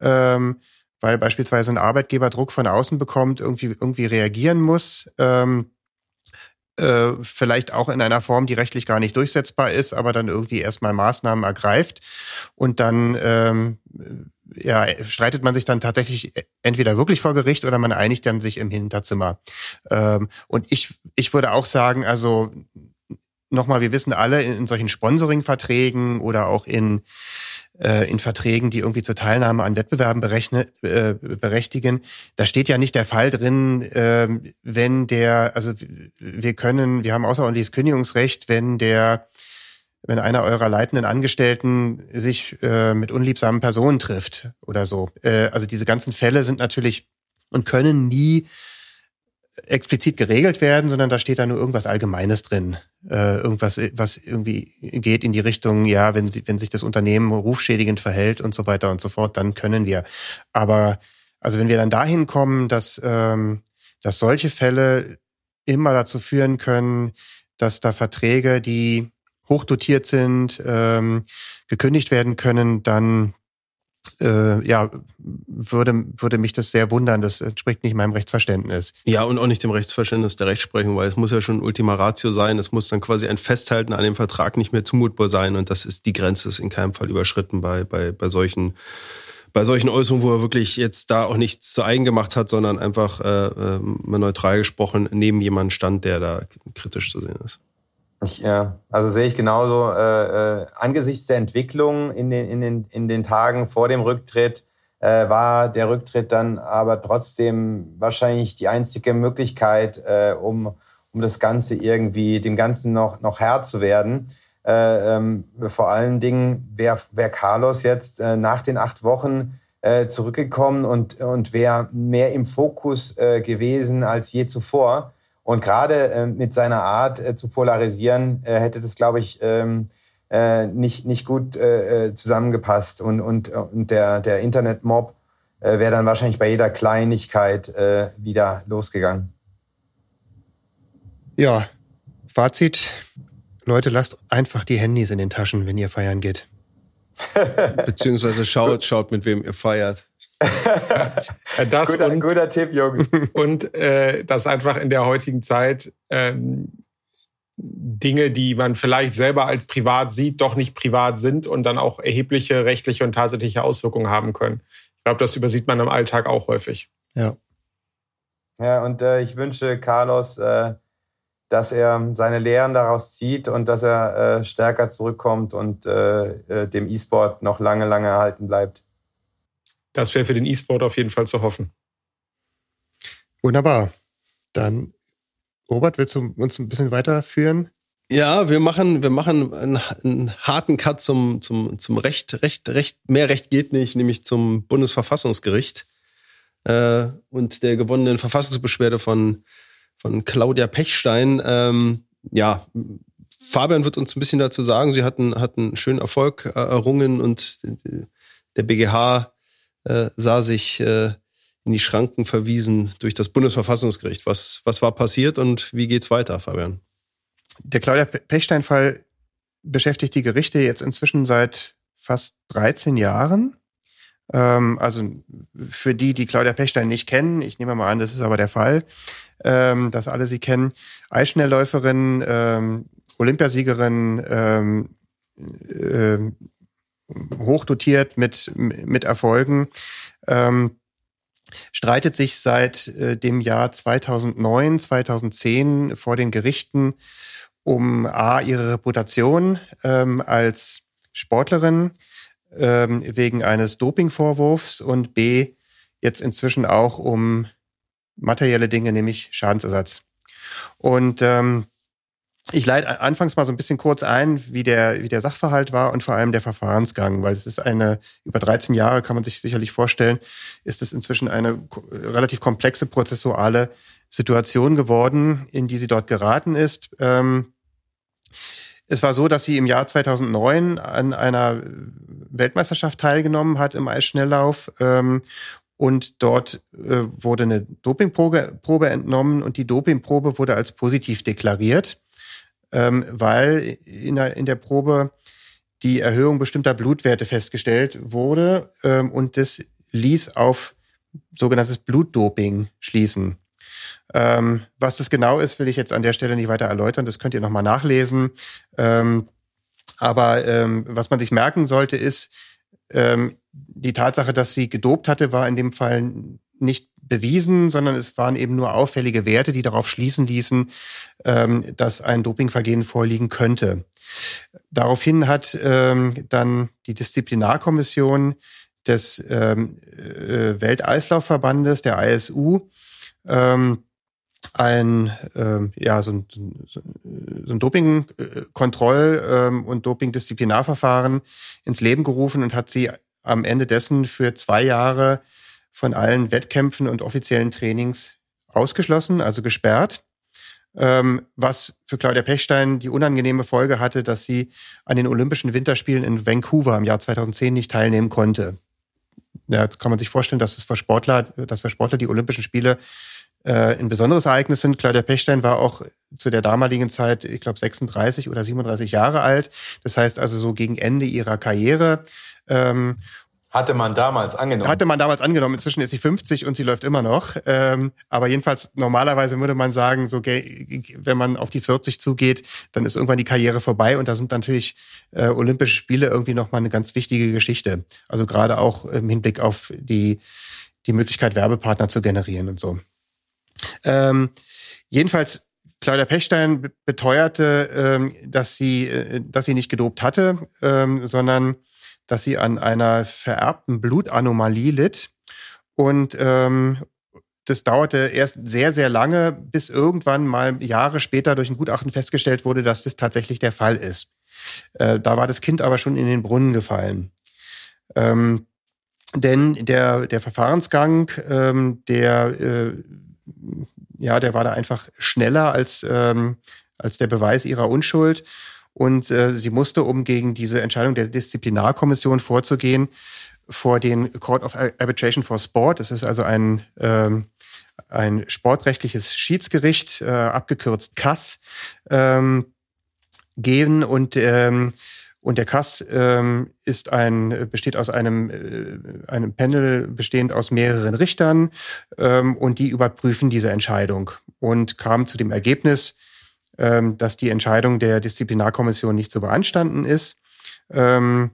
Ähm, weil beispielsweise ein Arbeitgeber Druck von außen bekommt, irgendwie, irgendwie reagieren muss. Ähm, äh, vielleicht auch in einer Form, die rechtlich gar nicht durchsetzbar ist, aber dann irgendwie erstmal Maßnahmen ergreift und dann ähm, ja, streitet man sich dann tatsächlich entweder wirklich vor Gericht oder man einigt dann sich im Hinterzimmer. Ähm, und ich, ich würde auch sagen, also nochmal, wir wissen alle, in, in solchen Sponsoring-Verträgen oder auch in in Verträgen, die irgendwie zur Teilnahme an Wettbewerben berechne, äh, berechtigen. Da steht ja nicht der Fall drin, äh, wenn der, also wir können, wir haben außerordentliches Kündigungsrecht, wenn der, wenn einer eurer leitenden Angestellten sich äh, mit unliebsamen Personen trifft oder so. Äh, also diese ganzen Fälle sind natürlich und können nie explizit geregelt werden, sondern da steht da nur irgendwas Allgemeines drin. Äh, irgendwas, was irgendwie geht in die Richtung, ja, wenn, wenn sich das Unternehmen rufschädigend verhält und so weiter und so fort, dann können wir. Aber also wenn wir dann dahin kommen, dass, ähm, dass solche Fälle immer dazu führen können, dass da Verträge, die hochdotiert sind, ähm, gekündigt werden können, dann äh, ja, würde, würde mich das sehr wundern. Das entspricht nicht meinem Rechtsverständnis. Ja, und auch nicht dem Rechtsverständnis der Rechtsprechung, weil es muss ja schon Ultima Ratio sein. Es muss dann quasi ein Festhalten an dem Vertrag nicht mehr zumutbar sein. Und das ist die Grenze, ist in keinem Fall überschritten bei, bei, bei solchen bei solchen Äußerungen, wo er wirklich jetzt da auch nichts zu eigen gemacht hat, sondern einfach äh, äh, mal neutral gesprochen neben jemanden stand, der da kritisch zu sehen ist. Ich, ja, also sehe ich genauso. Äh, äh, angesichts der Entwicklung in den, in, den, in den Tagen vor dem Rücktritt äh, war der Rücktritt dann aber trotzdem wahrscheinlich die einzige Möglichkeit, äh, um, um das Ganze irgendwie, dem Ganzen noch, noch Herr zu werden. Äh, ähm, vor allen Dingen wäre wär Carlos jetzt äh, nach den acht Wochen äh, zurückgekommen und, und wäre mehr im Fokus äh, gewesen als je zuvor. Und gerade äh, mit seiner Art äh, zu polarisieren, äh, hätte das, glaube ich, ähm, äh, nicht, nicht gut äh, äh, zusammengepasst. Und, und, und der, der Internetmob äh, wäre dann wahrscheinlich bei jeder Kleinigkeit äh, wieder losgegangen. Ja, Fazit. Leute, lasst einfach die Handys in den Taschen, wenn ihr feiern geht. Beziehungsweise schaut, schaut, mit wem ihr feiert. Das guter, und, guter Tipp, Jungs. Und äh, dass einfach in der heutigen Zeit ähm, Dinge, die man vielleicht selber als privat sieht, doch nicht privat sind und dann auch erhebliche rechtliche und tatsächliche Auswirkungen haben können. Ich glaube, das übersieht man im Alltag auch häufig. Ja. Ja, und äh, ich wünsche Carlos, äh, dass er seine Lehren daraus zieht und dass er äh, stärker zurückkommt und äh, äh dem E-Sport noch lange, lange erhalten bleibt. Das wäre für den E-Sport auf jeden Fall zu hoffen. Wunderbar. Dann, Robert, willst du uns ein bisschen weiterführen? Ja, wir machen, wir machen einen, einen, harten Cut zum, zum, zum Recht. Recht, Recht, mehr Recht geht nicht, nämlich zum Bundesverfassungsgericht äh, und der gewonnenen Verfassungsbeschwerde von, von Claudia Pechstein. Ähm, ja, Fabian wird uns ein bisschen dazu sagen. Sie hatten, hatten schönen Erfolg äh, errungen und der BGH äh, sah sich äh, in die Schranken verwiesen durch das Bundesverfassungsgericht. Was, was war passiert und wie geht's weiter, Fabian? Der Claudia Pechstein-Fall beschäftigt die Gerichte jetzt inzwischen seit fast 13 Jahren. Ähm, also für die, die Claudia Pechstein nicht kennen, ich nehme mal an, das ist aber der Fall, ähm, dass alle sie kennen, Eisschnellläuferin, ähm, Olympiasiegerin, ähm, äh, hochdotiert mit, mit Erfolgen, ähm, streitet sich seit äh, dem Jahr 2009, 2010 vor den Gerichten um A, ihre Reputation ähm, als Sportlerin ähm, wegen eines Dopingvorwurfs und B, jetzt inzwischen auch um materielle Dinge, nämlich Schadensersatz. Und ähm, ich leite anfangs mal so ein bisschen kurz ein, wie der, wie der Sachverhalt war und vor allem der Verfahrensgang, weil es ist eine, über 13 Jahre kann man sich sicherlich vorstellen, ist es inzwischen eine relativ komplexe prozessuale Situation geworden, in die sie dort geraten ist. Ähm, es war so, dass sie im Jahr 2009 an einer Weltmeisterschaft teilgenommen hat im Eisschnelllauf ähm, und dort äh, wurde eine Dopingprobe Probe entnommen und die Dopingprobe wurde als positiv deklariert ähm, weil in der, in der Probe die Erhöhung bestimmter Blutwerte festgestellt wurde ähm, und das ließ auf sogenanntes Blutdoping schließen. Ähm, was das genau ist, will ich jetzt an der Stelle nicht weiter erläutern. Das könnt ihr nochmal nachlesen. Ähm, aber ähm, was man sich merken sollte, ist, ähm, die Tatsache, dass sie gedopt hatte, war in dem Fall nicht bewiesen, sondern es waren eben nur auffällige Werte, die darauf schließen ließen, ähm, dass ein Dopingvergehen vorliegen könnte. Daraufhin hat ähm, dann die Disziplinarkommission des ähm, äh, Welteislaufverbandes, der ISU, ein ähm, ja so ein, so ein Dopingkontroll ähm, und Dopingdisziplinarverfahren ins Leben gerufen und hat sie am Ende dessen für zwei Jahre von allen Wettkämpfen und offiziellen Trainings ausgeschlossen, also gesperrt. Ähm, was für Claudia Pechstein die unangenehme Folge hatte, dass sie an den Olympischen Winterspielen in Vancouver im Jahr 2010 nicht teilnehmen konnte. Ja, kann man sich vorstellen, dass es für Sportler, dass für Sportler die Olympischen Spiele äh, ein besonderes Ereignis sind. Claudia Pechstein war auch zu der damaligen Zeit, ich glaube, 36 oder 37 Jahre alt. Das heißt also so gegen Ende ihrer Karriere. Ähm, hatte man damals angenommen. Hatte man damals angenommen. Inzwischen ist sie 50 und sie läuft immer noch. Ähm, aber jedenfalls normalerweise würde man sagen, so wenn man auf die 40 zugeht, dann ist irgendwann die Karriere vorbei und da sind natürlich äh, Olympische Spiele irgendwie nochmal eine ganz wichtige Geschichte. Also gerade auch im Hinblick auf die die Möglichkeit Werbepartner zu generieren und so. Ähm, jedenfalls Claudia Pechstein beteuerte, ähm, dass sie, äh, dass sie nicht gedopt hatte, ähm, sondern dass sie an einer vererbten Blutanomalie litt. Und ähm, das dauerte erst sehr, sehr lange, bis irgendwann mal Jahre später durch ein Gutachten festgestellt wurde, dass das tatsächlich der Fall ist. Äh, da war das Kind aber schon in den Brunnen gefallen. Ähm, denn der, der Verfahrensgang, ähm, der äh, ja, der war da einfach schneller als, ähm, als der Beweis ihrer Unschuld. Und äh, sie musste, um gegen diese Entscheidung der Disziplinarkommission vorzugehen, vor den Court of Arbitration for Sport, das ist also ein, ähm, ein sportrechtliches Schiedsgericht, äh, abgekürzt CAS, ähm, gehen und ähm, und der Kass ähm, ist ein, besteht aus einem, äh, einem Panel bestehend aus mehreren Richtern ähm, und die überprüfen diese Entscheidung und kamen zu dem Ergebnis, ähm, dass die Entscheidung der Disziplinarkommission nicht zu beanstanden ist ähm,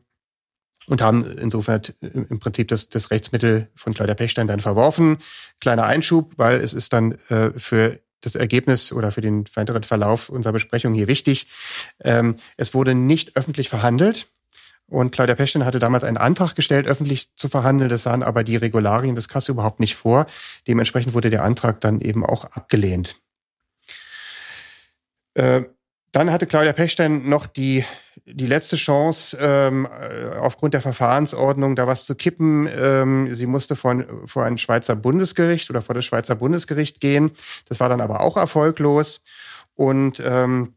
und haben insofern im Prinzip das, das Rechtsmittel von Claudia Pechstein dann verworfen. Kleiner Einschub, weil es ist dann äh, für das Ergebnis oder für den weiteren Verlauf unserer Besprechung hier wichtig. Ähm, es wurde nicht öffentlich verhandelt. Und Claudia Peschin hatte damals einen Antrag gestellt, öffentlich zu verhandeln. Das sahen aber die Regularien des Kasse überhaupt nicht vor. Dementsprechend wurde der Antrag dann eben auch abgelehnt. Äh, dann hatte Claudia Pechstein noch die, die letzte Chance, ähm, äh, aufgrund der Verfahrensordnung da was zu kippen. Ähm, sie musste vor, vor ein Schweizer Bundesgericht oder vor das Schweizer Bundesgericht gehen. Das war dann aber auch erfolglos. Und ähm,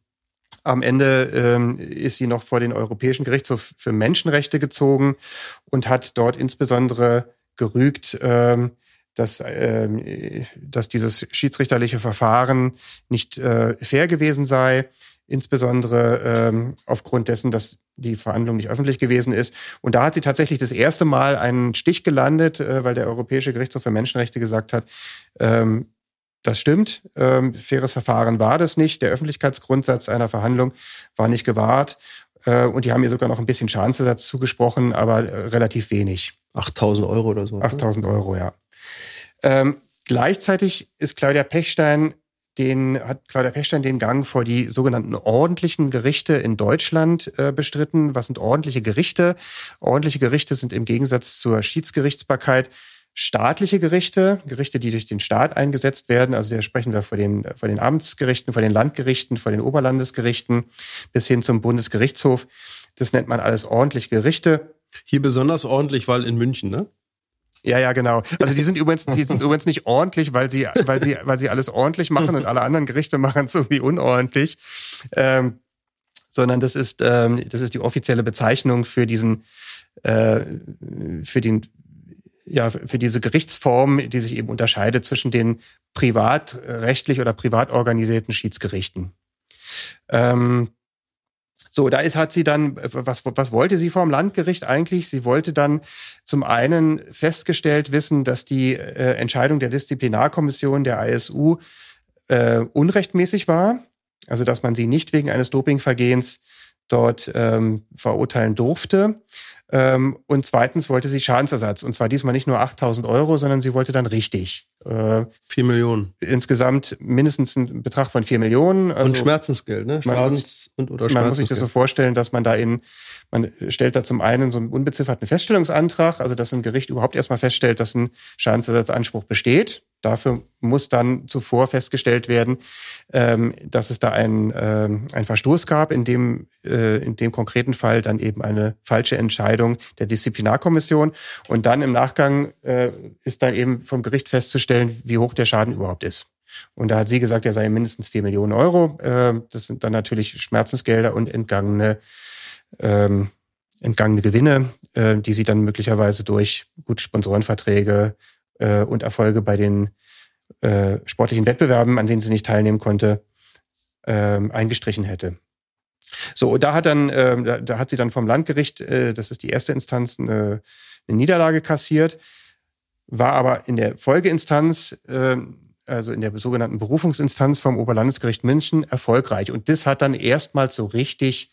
am Ende ähm, ist sie noch vor den Europäischen Gerichtshof für Menschenrechte gezogen und hat dort insbesondere gerügt, ähm, dass, ähm, dass dieses schiedsrichterliche Verfahren nicht äh, fair gewesen sei insbesondere ähm, aufgrund dessen, dass die Verhandlung nicht öffentlich gewesen ist. Und da hat sie tatsächlich das erste Mal einen Stich gelandet, äh, weil der Europäische Gerichtshof für Menschenrechte gesagt hat, ähm, das stimmt, ähm, faires Verfahren war das nicht. Der Öffentlichkeitsgrundsatz einer Verhandlung war nicht gewahrt. Äh, und die haben ihr sogar noch ein bisschen Schadensersatz zugesprochen, aber äh, relativ wenig. 8000 Euro oder so. 8000 Euro, ja. Ähm, gleichzeitig ist Claudia Pechstein den hat Claudia Pechstein den Gang vor die sogenannten ordentlichen Gerichte in Deutschland äh, bestritten. Was sind ordentliche Gerichte? Ordentliche Gerichte sind im Gegensatz zur Schiedsgerichtsbarkeit staatliche Gerichte, Gerichte, die durch den Staat eingesetzt werden. Also hier sprechen wir vor den, vor den Amtsgerichten, vor den Landgerichten, vor den Oberlandesgerichten bis hin zum Bundesgerichtshof. Das nennt man alles ordentliche Gerichte. Hier besonders ordentlich, weil in München, ne? Ja, ja, genau. Also die sind übrigens, die sind übrigens nicht ordentlich, weil sie, weil sie, weil sie alles ordentlich machen und alle anderen Gerichte machen es irgendwie unordentlich. Ähm, sondern das ist, ähm, das ist die offizielle Bezeichnung für diesen, äh, für den, ja, für diese Gerichtsform, die sich eben unterscheidet zwischen den privatrechtlich oder privat organisierten Schiedsgerichten. Ähm, So, da ist, hat sie dann, was, was wollte sie vom Landgericht eigentlich? Sie wollte dann zum einen festgestellt wissen, dass die äh, Entscheidung der Disziplinarkommission der ISU äh, unrechtmäßig war. Also, dass man sie nicht wegen eines Dopingvergehens dort ähm, verurteilen durfte. Ähm, und zweitens wollte sie Schadensersatz. Und zwar diesmal nicht nur 8000 Euro, sondern sie wollte dann richtig. Äh, vier Millionen. Insgesamt mindestens ein Betrag von vier Millionen. Also und Schmerzensgeld, ne? Schadens- und oder Man muss sich das so vorstellen, dass man da in, man stellt da zum einen so einen unbezifferten Feststellungsantrag, also dass ein Gericht überhaupt erstmal feststellt, dass ein Schadensersatzanspruch besteht. Dafür muss dann zuvor festgestellt werden, ähm, dass es da einen, ähm, einen Verstoß gab, in dem, äh, in dem konkreten Fall dann eben eine falsche Entscheidung der Disziplinarkommission. Und dann im Nachgang äh, ist dann eben vom Gericht festzustellen, wie hoch der Schaden überhaupt ist. Und da hat sie gesagt, er sei mindestens vier Millionen Euro. Äh, das sind dann natürlich Schmerzensgelder und entgangene, ähm, entgangene Gewinne, äh, die sie dann möglicherweise durch gute Sponsorenverträge äh, und Erfolge bei den äh, sportlichen Wettbewerben, an denen sie nicht teilnehmen konnte, ähm, eingestrichen hätte. So, da hat dann, äh, da, da hat sie dann vom Landgericht, äh, das ist die erste Instanz, eine, eine Niederlage kassiert, war aber in der Folgeinstanz, äh, also in der sogenannten Berufungsinstanz vom Oberlandesgericht München erfolgreich. Und das hat dann erstmals so richtig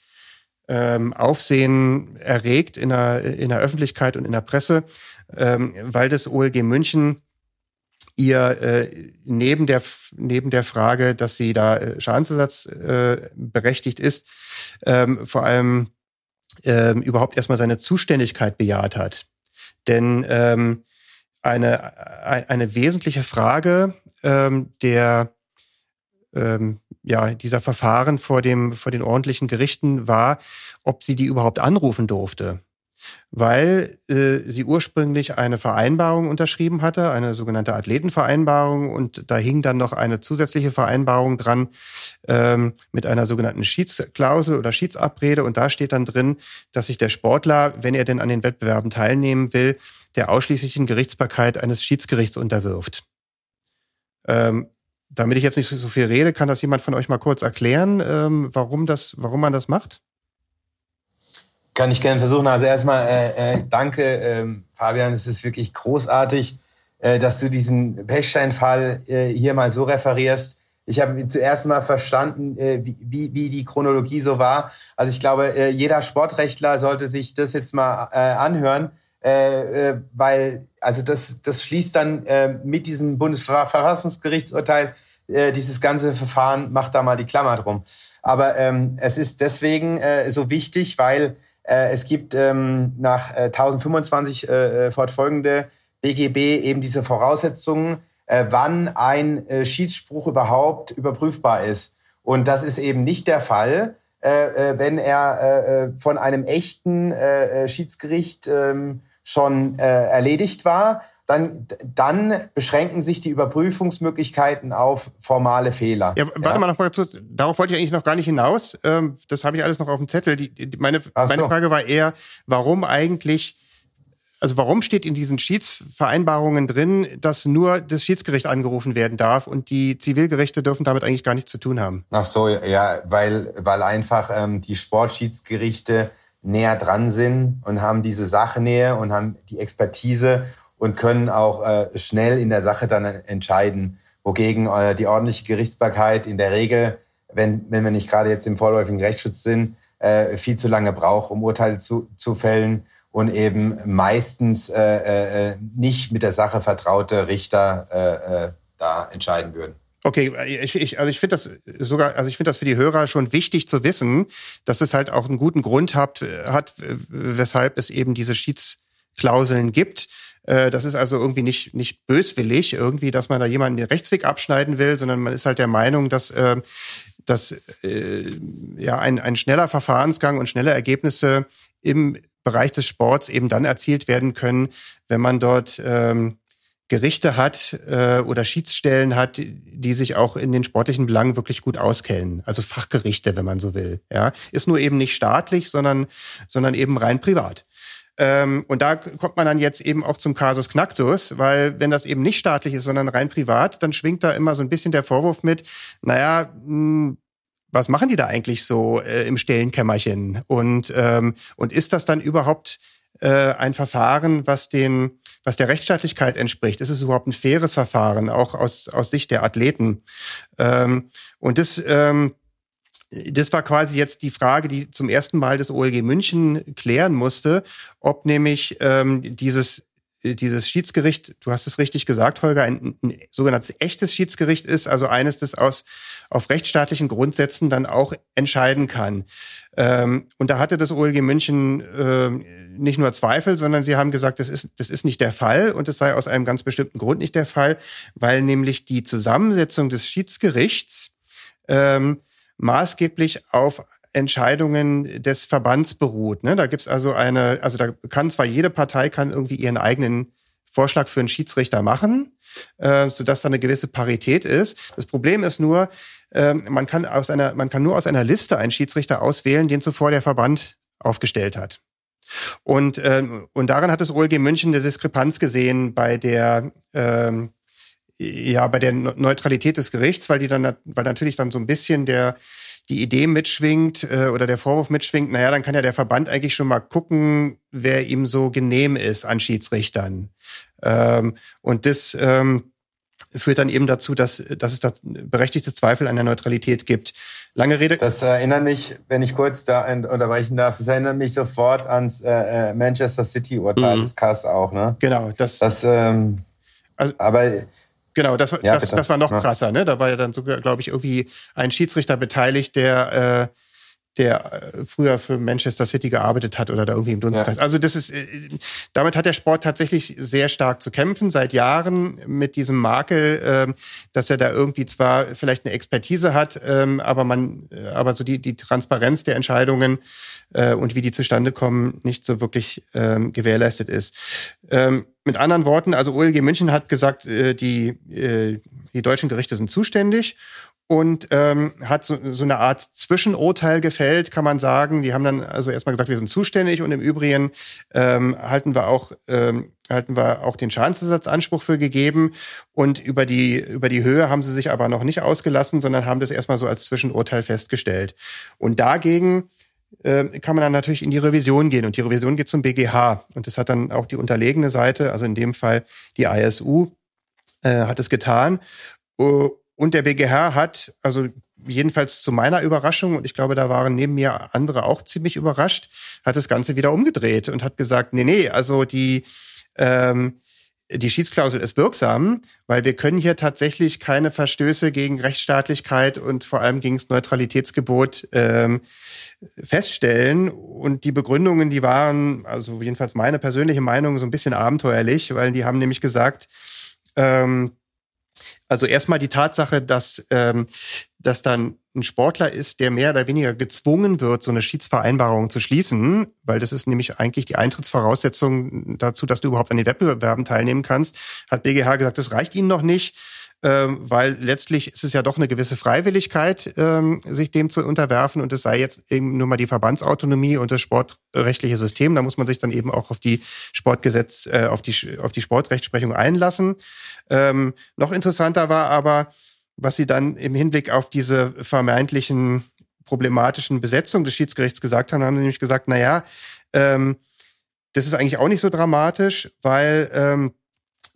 ähm, Aufsehen erregt in der, in der Öffentlichkeit und in der Presse, ähm, weil das OLG München ihr äh, neben der neben der Frage, dass sie da äh, Schadensersatz äh, berechtigt ist, ähm, vor allem ähm, überhaupt erstmal seine Zuständigkeit bejaht hat. Denn ähm, eine eine wesentliche Frage ähm, der ähm, ja dieser Verfahren vor dem vor den ordentlichen Gerichten war, ob sie die überhaupt anrufen durfte weil äh, sie ursprünglich eine Vereinbarung unterschrieben hatte, eine sogenannte Athletenvereinbarung, und da hing dann noch eine zusätzliche Vereinbarung dran ähm, mit einer sogenannten Schiedsklausel oder Schiedsabrede, und da steht dann drin, dass sich der Sportler, wenn er denn an den Wettbewerben teilnehmen will, der ausschließlichen Gerichtsbarkeit eines Schiedsgerichts unterwirft. Ähm, damit ich jetzt nicht so viel rede, kann das jemand von euch mal kurz erklären, ähm, warum das, warum man das macht? Kann ich gerne versuchen. Also erstmal äh, äh, danke, äh, Fabian. Es ist wirklich großartig, äh, dass du diesen Pechstein-Fall äh, hier mal so referierst. Ich habe zuerst mal verstanden, äh, wie, wie die Chronologie so war. Also ich glaube, äh, jeder Sportrechtler sollte sich das jetzt mal äh, anhören, äh, äh, weil also das, das schließt dann äh, mit diesem Bundesverfassungsgerichtsurteil äh, dieses ganze Verfahren macht da mal die Klammer drum. Aber ähm, es ist deswegen äh, so wichtig, weil äh, es gibt ähm, nach äh, 1025 äh, äh, fortfolgende BGB eben diese Voraussetzungen, äh, wann ein äh, Schiedsspruch überhaupt überprüfbar ist. Und das ist eben nicht der Fall, wenn er von einem echten Schiedsgericht äh, schon erledigt war, dann, dann beschränken sich die Überprüfungsmöglichkeiten auf formale Fehler. Ja, warte ja? mal noch mal zu, darauf wollte ich eigentlich noch gar nicht hinaus. Ähm, das habe ich alles noch auf dem Zettel. Die, die, meine, so. meine Frage war eher, warum eigentlich, also warum steht in diesen Schiedsvereinbarungen drin, dass nur das Schiedsgericht angerufen werden darf und die Zivilgerichte dürfen damit eigentlich gar nichts zu tun haben? Ach so, ja, weil, weil einfach ähm, die Sportschiedsgerichte näher dran sind und haben diese Sachnähe und haben die Expertise und können auch äh, schnell in der Sache dann entscheiden, wogegen äh, die ordentliche Gerichtsbarkeit in der Regel, wenn, wenn wir nicht gerade jetzt im vorläufigen Rechtsschutz sind, äh, viel zu lange braucht, um Urteile zu, zu fällen und eben meistens äh, äh, nicht mit der Sache vertraute Richter äh, äh, da entscheiden würden. Okay, ich, ich, also ich finde das sogar, also ich finde das für die Hörer schon wichtig zu wissen, dass es halt auch einen guten Grund hat, hat weshalb es eben diese Schiedsklauseln gibt. Äh, das ist also irgendwie nicht, nicht böswillig, irgendwie, dass man da jemanden den Rechtsweg abschneiden will, sondern man ist halt der Meinung, dass, äh, dass äh, ja, ein, ein schneller Verfahrensgang und schnelle Ergebnisse im Bereich des Sports eben dann erzielt werden können, wenn man dort ähm, Gerichte hat äh, oder Schiedsstellen hat, die sich auch in den sportlichen Belangen wirklich gut auskennen. Also Fachgerichte, wenn man so will. Ja, ist nur eben nicht staatlich, sondern sondern eben rein privat. Ähm, und da kommt man dann jetzt eben auch zum Kasus Knacktus, weil wenn das eben nicht staatlich ist, sondern rein privat, dann schwingt da immer so ein bisschen der Vorwurf mit, naja, mh, hm, was machen die da eigentlich so äh, im stillen Kämmerchen? Und, ähm, und ist das dann überhaupt äh, ein Verfahren, was den, was der Rechtsstaatlichkeit entspricht? Ist es überhaupt ein faires Verfahren, auch aus, aus Sicht der Athleten? Ähm, und das, ähm, das war quasi jetzt die Frage, die zum ersten Mal das OLG München klären musste, ob nämlich ähm, dieses dieses Schiedsgericht, du hast es richtig gesagt, Holger, ein, ein sogenanntes echtes Schiedsgericht ist, also eines, das aus auf rechtsstaatlichen Grundsätzen dann auch entscheiden kann. Ähm, und da hatte das OLG München äh, nicht nur Zweifel, sondern sie haben gesagt, das ist, das ist nicht der Fall und es sei aus einem ganz bestimmten Grund nicht der Fall, weil nämlich die Zusammensetzung des Schiedsgerichts ähm, maßgeblich auf Entscheidungen des Verbands beruht. Ne? Da gibt's also eine, also da kann zwar jede Partei kann irgendwie ihren eigenen Vorschlag für einen Schiedsrichter machen, äh, sodass da eine gewisse Parität ist. Das Problem ist nur, äh, man kann aus einer, man kann nur aus einer Liste einen Schiedsrichter auswählen, den zuvor der Verband aufgestellt hat. Und, äh, und daran hat das OLG München eine Diskrepanz gesehen bei der ähm, ja bei der Neutralität des Gerichts, weil die dann weil natürlich dann so ein bisschen der die Idee mitschwingt äh, oder der Vorwurf mitschwingt, naja, dann kann ja der Verband eigentlich schon mal gucken, wer ihm so genehm ist an Schiedsrichtern. Ähm, und das ähm, führt dann eben dazu, dass, dass es da berechtigte Zweifel an der Neutralität gibt. Lange Rede. Das erinnert mich, wenn ich kurz da unterbrechen darf, das erinnert mich sofort ans äh, äh Manchester City-Urteil mhm. des Kass auch, ne? Genau, das. das ähm, also, aber Genau, das, ja, das, das war noch krasser, ne? Da war ja dann sogar, glaube ich, irgendwie ein Schiedsrichter beteiligt, der, äh, der äh, früher für Manchester City gearbeitet hat oder da irgendwie im Dunstkreis. Ja. Also das ist, äh, damit hat der Sport tatsächlich sehr stark zu kämpfen, seit Jahren mit diesem Makel, äh, dass er da irgendwie zwar vielleicht eine Expertise hat, ähm, aber man, äh, aber so die, die Transparenz der Entscheidungen äh, und wie die zustande kommen, nicht so wirklich ähm, gewährleistet ist. Ähm, mit anderen Worten, also OLG München hat gesagt, äh, die, äh, die deutschen Gerichte sind zuständig und ähm, hat so, so eine Art Zwischenurteil gefällt, kann man sagen. Die haben dann also erstmal gesagt, wir sind zuständig und im Übrigen ähm, halten wir auch ähm, halten wir auch den Schadensersatzanspruch für gegeben und über die über die Höhe haben sie sich aber noch nicht ausgelassen, sondern haben das erstmal so als Zwischenurteil festgestellt. Und dagegen kann man dann natürlich in die Revision gehen. Und die Revision geht zum BGH. Und das hat dann auch die unterlegene Seite, also in dem Fall die ISU, äh, hat es getan. Uh, und der BGH hat, also jedenfalls zu meiner Überraschung, und ich glaube, da waren neben mir andere auch ziemlich überrascht, hat das Ganze wieder umgedreht und hat gesagt, nee, nee, also die, ähm, die Schiedsklausel ist wirksam, weil wir können hier tatsächlich keine Verstöße gegen Rechtsstaatlichkeit und vor allem gegen das Neutralitätsgebot ähm, feststellen. Und die Begründungen, die waren, also jedenfalls meine persönliche Meinung, so ein bisschen abenteuerlich, weil die haben nämlich gesagt, ähm, also erstmal die Tatsache, dass, ähm, dass dann ein Sportler ist, der mehr oder weniger gezwungen wird, so eine Schiedsvereinbarung zu schließen, weil das ist nämlich eigentlich die Eintrittsvoraussetzung dazu, dass du überhaupt an den Wettbewerben teilnehmen kannst, hat BGH gesagt, das reicht ihnen noch nicht ähm, weil letztlich ist es ja doch eine gewisse Freiwilligkeit, ähm, sich dem zu unterwerfen und es sei jetzt eben nur mal die Verbandsautonomie und das sportrechtliche System. Da muss man sich dann eben auch auf die Sportgesetz, äh, auf die auf die Sportrechtsprechung einlassen. Ähm, noch interessanter war aber, was sie dann im Hinblick auf diese vermeintlichen problematischen Besetzung des Schiedsgerichts gesagt haben, haben sie nämlich gesagt, na ja, ähm, das ist eigentlich auch nicht so dramatisch, weil ähm,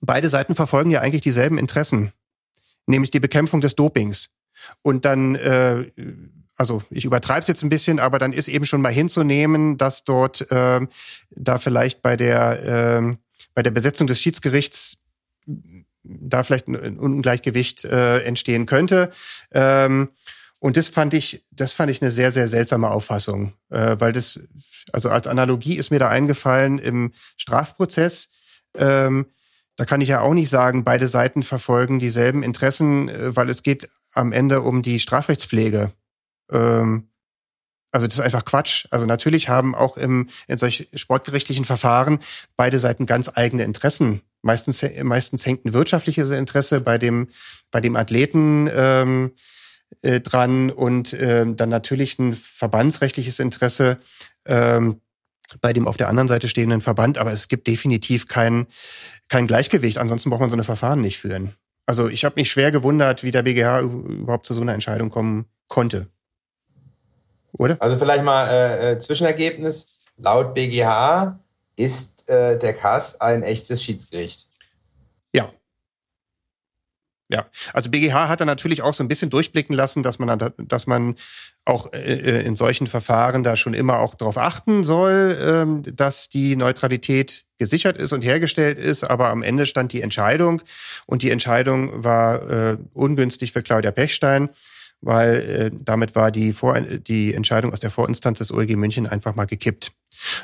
beide Seiten verfolgen ja eigentlich dieselben Interessen nämlich die Bekämpfung des Dopings. Und dann, äh, also ich übertreibe es jetzt ein bisschen, aber dann ist eben schon mal hinzunehmen, dass dort äh, da vielleicht bei der äh, bei der Besetzung des Schiedsgerichts da vielleicht ein Ungleichgewicht äh, entstehen könnte. Ähm, und das fand ich, das fand ich eine sehr, sehr seltsame Auffassung, äh, weil das, also als Analogie ist mir da eingefallen im Strafprozess. Ähm, da kann ich ja auch nicht sagen, beide Seiten verfolgen dieselben Interessen, äh, weil es geht am Ende um die Strafrechtspflege. Ähm, also das ist einfach Quatsch. Also natürlich haben auch im, in solch sportgerichtlichen Verfahren beide Seiten ganz eigene Interessen. Meistens, meistens hängt ein wirtschaftliches Interesse bei dem, bei dem Athleten ähm, äh, dran und ähm, dann natürlich ein verbandsrechtliches Interesse ähm, bei dem auf der anderen Seite stehenden Verband. Aber es gibt definitiv kein, kein Gleichgewicht. Ansonsten braucht man so eine Verfahren nicht führen. Also ich habe mich schwer gewundert, wie der BGH überhaupt zu so einer Entscheidung kommen konnte. oder? Also vielleicht mal äh, äh Zwischenergebnis. Laut BGH ist äh, der Kass ein echtes Schiedsgericht. Ja. Ja, also BGH hat da natürlich auch so ein bisschen durchblicken lassen, dass man, dass man auch äh, äh, in solchen Verfahren da schon immer auch darauf achten soll, ähm, dass die Neutralität gesichert ist und hergestellt ist. Aber am Ende stand die Entscheidung und die Entscheidung war äh, ungünstig für Claudia Pechstein, weil äh, damit war die, Vor die Entscheidung aus der Vorinstanz des OLG München einfach mal gekippt.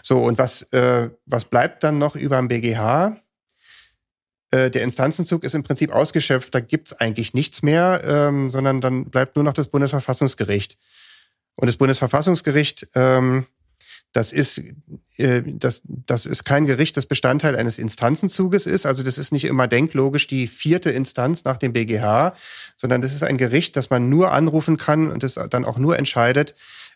So, und was, äh, was bleibt dann noch über dem BGH? Äh, der Instanzenzug ist im Prinzip ausgeschöpft, da gibt's eigentlich nichts mehr, ähm, sondern dann bleibt nur noch das Bundesverfassungsgericht. Und das Bundesverfassungsgericht, ähm, das ist, äh, das, das ist kein Gericht, das Bestandteil eines Instanzenzuges ist. Also das ist nicht immer denklogisch die vierte Instanz nach dem BGH, sondern das ist ein Gericht, das man nur anrufen kann und das dann auch nur entscheidet,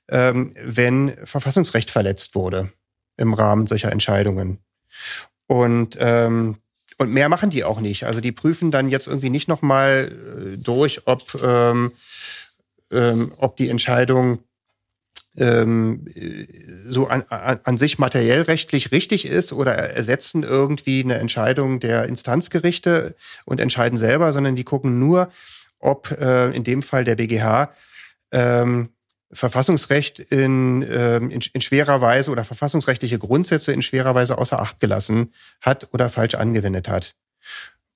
ähm, wenn Verfassungsrecht verletzt wurde im Rahmen solcher Entscheidungen. Und ähm, und mehr machen die auch nicht. Also die prüfen dann jetzt irgendwie nicht nochmal äh, durch, ob, ähm, ähm, ob die Entscheidung ähm, so an, an, an sich materiell rechtlich richtig ist oder ersetzen irgendwie eine Entscheidung der Instanzgerichte und entscheiden selber, sondern die gucken nur, ob äh, in dem Fall der BGH ähm, Verfassungsrecht in, ähm, in, in schwerer Weise oder verfassungsrechtliche Grundsätze in schwerer Weise außer Acht gelassen hat oder falsch angewendet hat.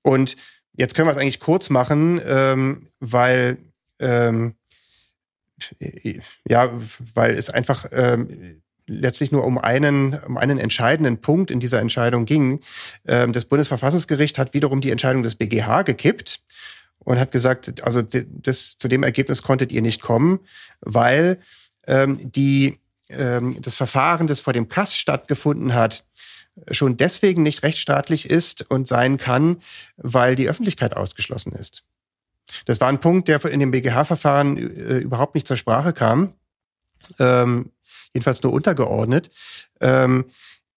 Und jetzt können wir es eigentlich kurz machen, ähm, weil ähm, ja, weil es einfach ähm, letztlich nur um einen, um einen entscheidenden Punkt in dieser Entscheidung ging. Ähm, das Bundesverfassungsgericht hat wiederum die Entscheidung des BGH gekippt und hat gesagt, also das, zu dem Ergebnis konntet ihr nicht kommen, weil ähm, die, ähm, das Verfahren, das vor dem Kass stattgefunden hat, schon deswegen nicht rechtsstaatlich ist und sein kann, weil die Öffentlichkeit ausgeschlossen ist. Das war ein Punkt, der in dem BGH-Verfahren äh, überhaupt nicht zur Sprache kam, ähm, jedenfalls nur untergeordnet. Ähm,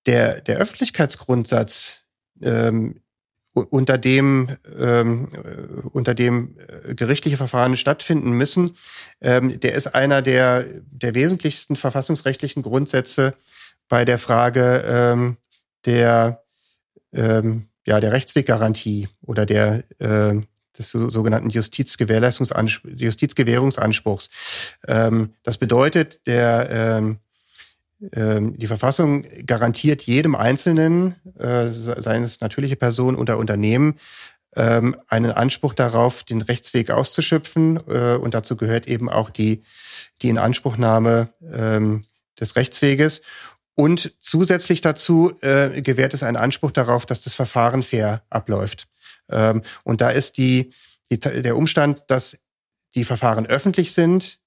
der, der Öffentlichkeitsgrundsatz ähm, unter dem ähm, unter dem äh, gerichtliche Verfahren stattfinden müssen, ähm, der ist einer der der wesentlichsten verfassungsrechtlichen Grundsätze bei der Frage ähm, der ähm, ja der Rechtsweggarantie oder der äh, des sogenannten Justizgewährungsanspruchs. Ähm, das bedeutet, der ähm, ähm, die Verfassung garantiert jedem Einzelnen, äh, seien es natürliche Personen oder Unternehmen, ähm, einen Anspruch darauf, den Rechtsweg auszuschöpfen. Äh, und dazu gehört eben auch die, die Inanspruchnahme ähm, des Rechtsweges. Und zusätzlich dazu äh, gewährt es einen Anspruch darauf, dass das Verfahren fair abläuft. Und da ist die, die, der Umstand, dass die Verfahren öffentlich sind,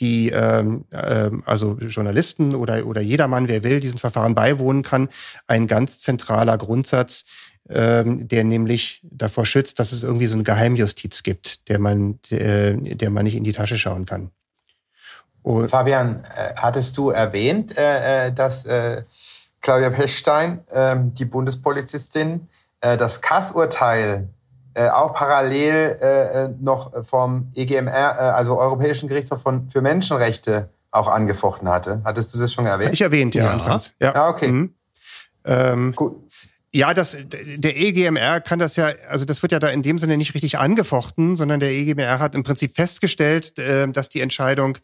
die ähm, ähm, also Journalisten oder oder jedermann, wer will, diesen Verfahren beiwohnen kann, ein ganz zentraler Grundsatz, ähm, der nämlich davor schützt, dass es irgendwie so eine Geheimjustiz gibt, der man der, der man nicht in die Tasche schauen kann. Und Fabian, äh, hattest du erwähnt, äh, äh dass äh, Claudia Pechstein, äh, die Bundespolizistin, äh, das Kass-Urteil äh, auch parallel äh, noch vom EGMR, also Europäischen Gerichtshof von, für Menschenrechte, auch angefochten hatte. Hattest du das schon erwähnt? Ich erwähnt, ja, ja. anfangs. Ja, ah, okay. Mhm. Ähm, Gut. Ja, das, der EGMR kann das ja, also das wird ja da in dem Sinne nicht richtig angefochten, sondern der EGMR hat im Prinzip festgestellt, dass die Entscheidung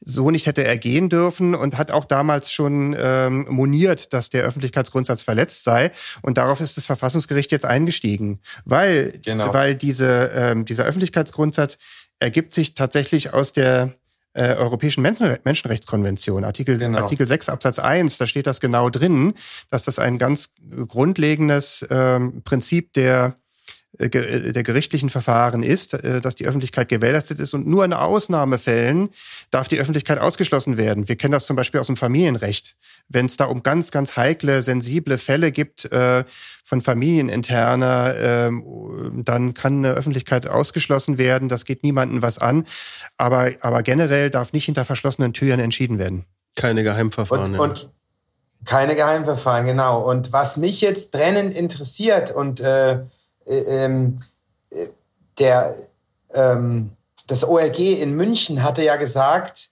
so nicht hätte ergehen dürfen und hat auch damals schon ähm, moniert, dass der Öffentlichkeitsgrundsatz verletzt sei. Und darauf ist das Verfassungsgericht jetzt eingestiegen, weil, genau. weil diese, ähm, dieser Öffentlichkeitsgrundsatz ergibt sich tatsächlich aus der äh, Europäischen Menschenrechtskonvention, Artikel, genau. Artikel 6 Absatz 1, da steht das genau drin, dass das ein ganz grundlegendes ähm, Prinzip der der gerichtlichen Verfahren ist, äh, dass die Öffentlichkeit gewährleistet ist und nur in Ausnahmefällen darf die Öffentlichkeit ausgeschlossen werden. Wir kennen das zum Beispiel aus dem Familienrecht. Wenn es da um ganz, ganz heikle, sensible Fälle gibt von familieninterner, ähm, dann kann eine Öffentlichkeit ausgeschlossen werden. Das geht niemandem was an. Aber, aber generell darf nicht hinter verschlossenen Türen entschieden werden. Keine Geheimverfahren. Und, ja. und keine Geheimverfahren, genau. Und was mich jetzt brennend interessiert und äh, äh, ähm, der, ähm, das OLG in München hatte ja gesagt,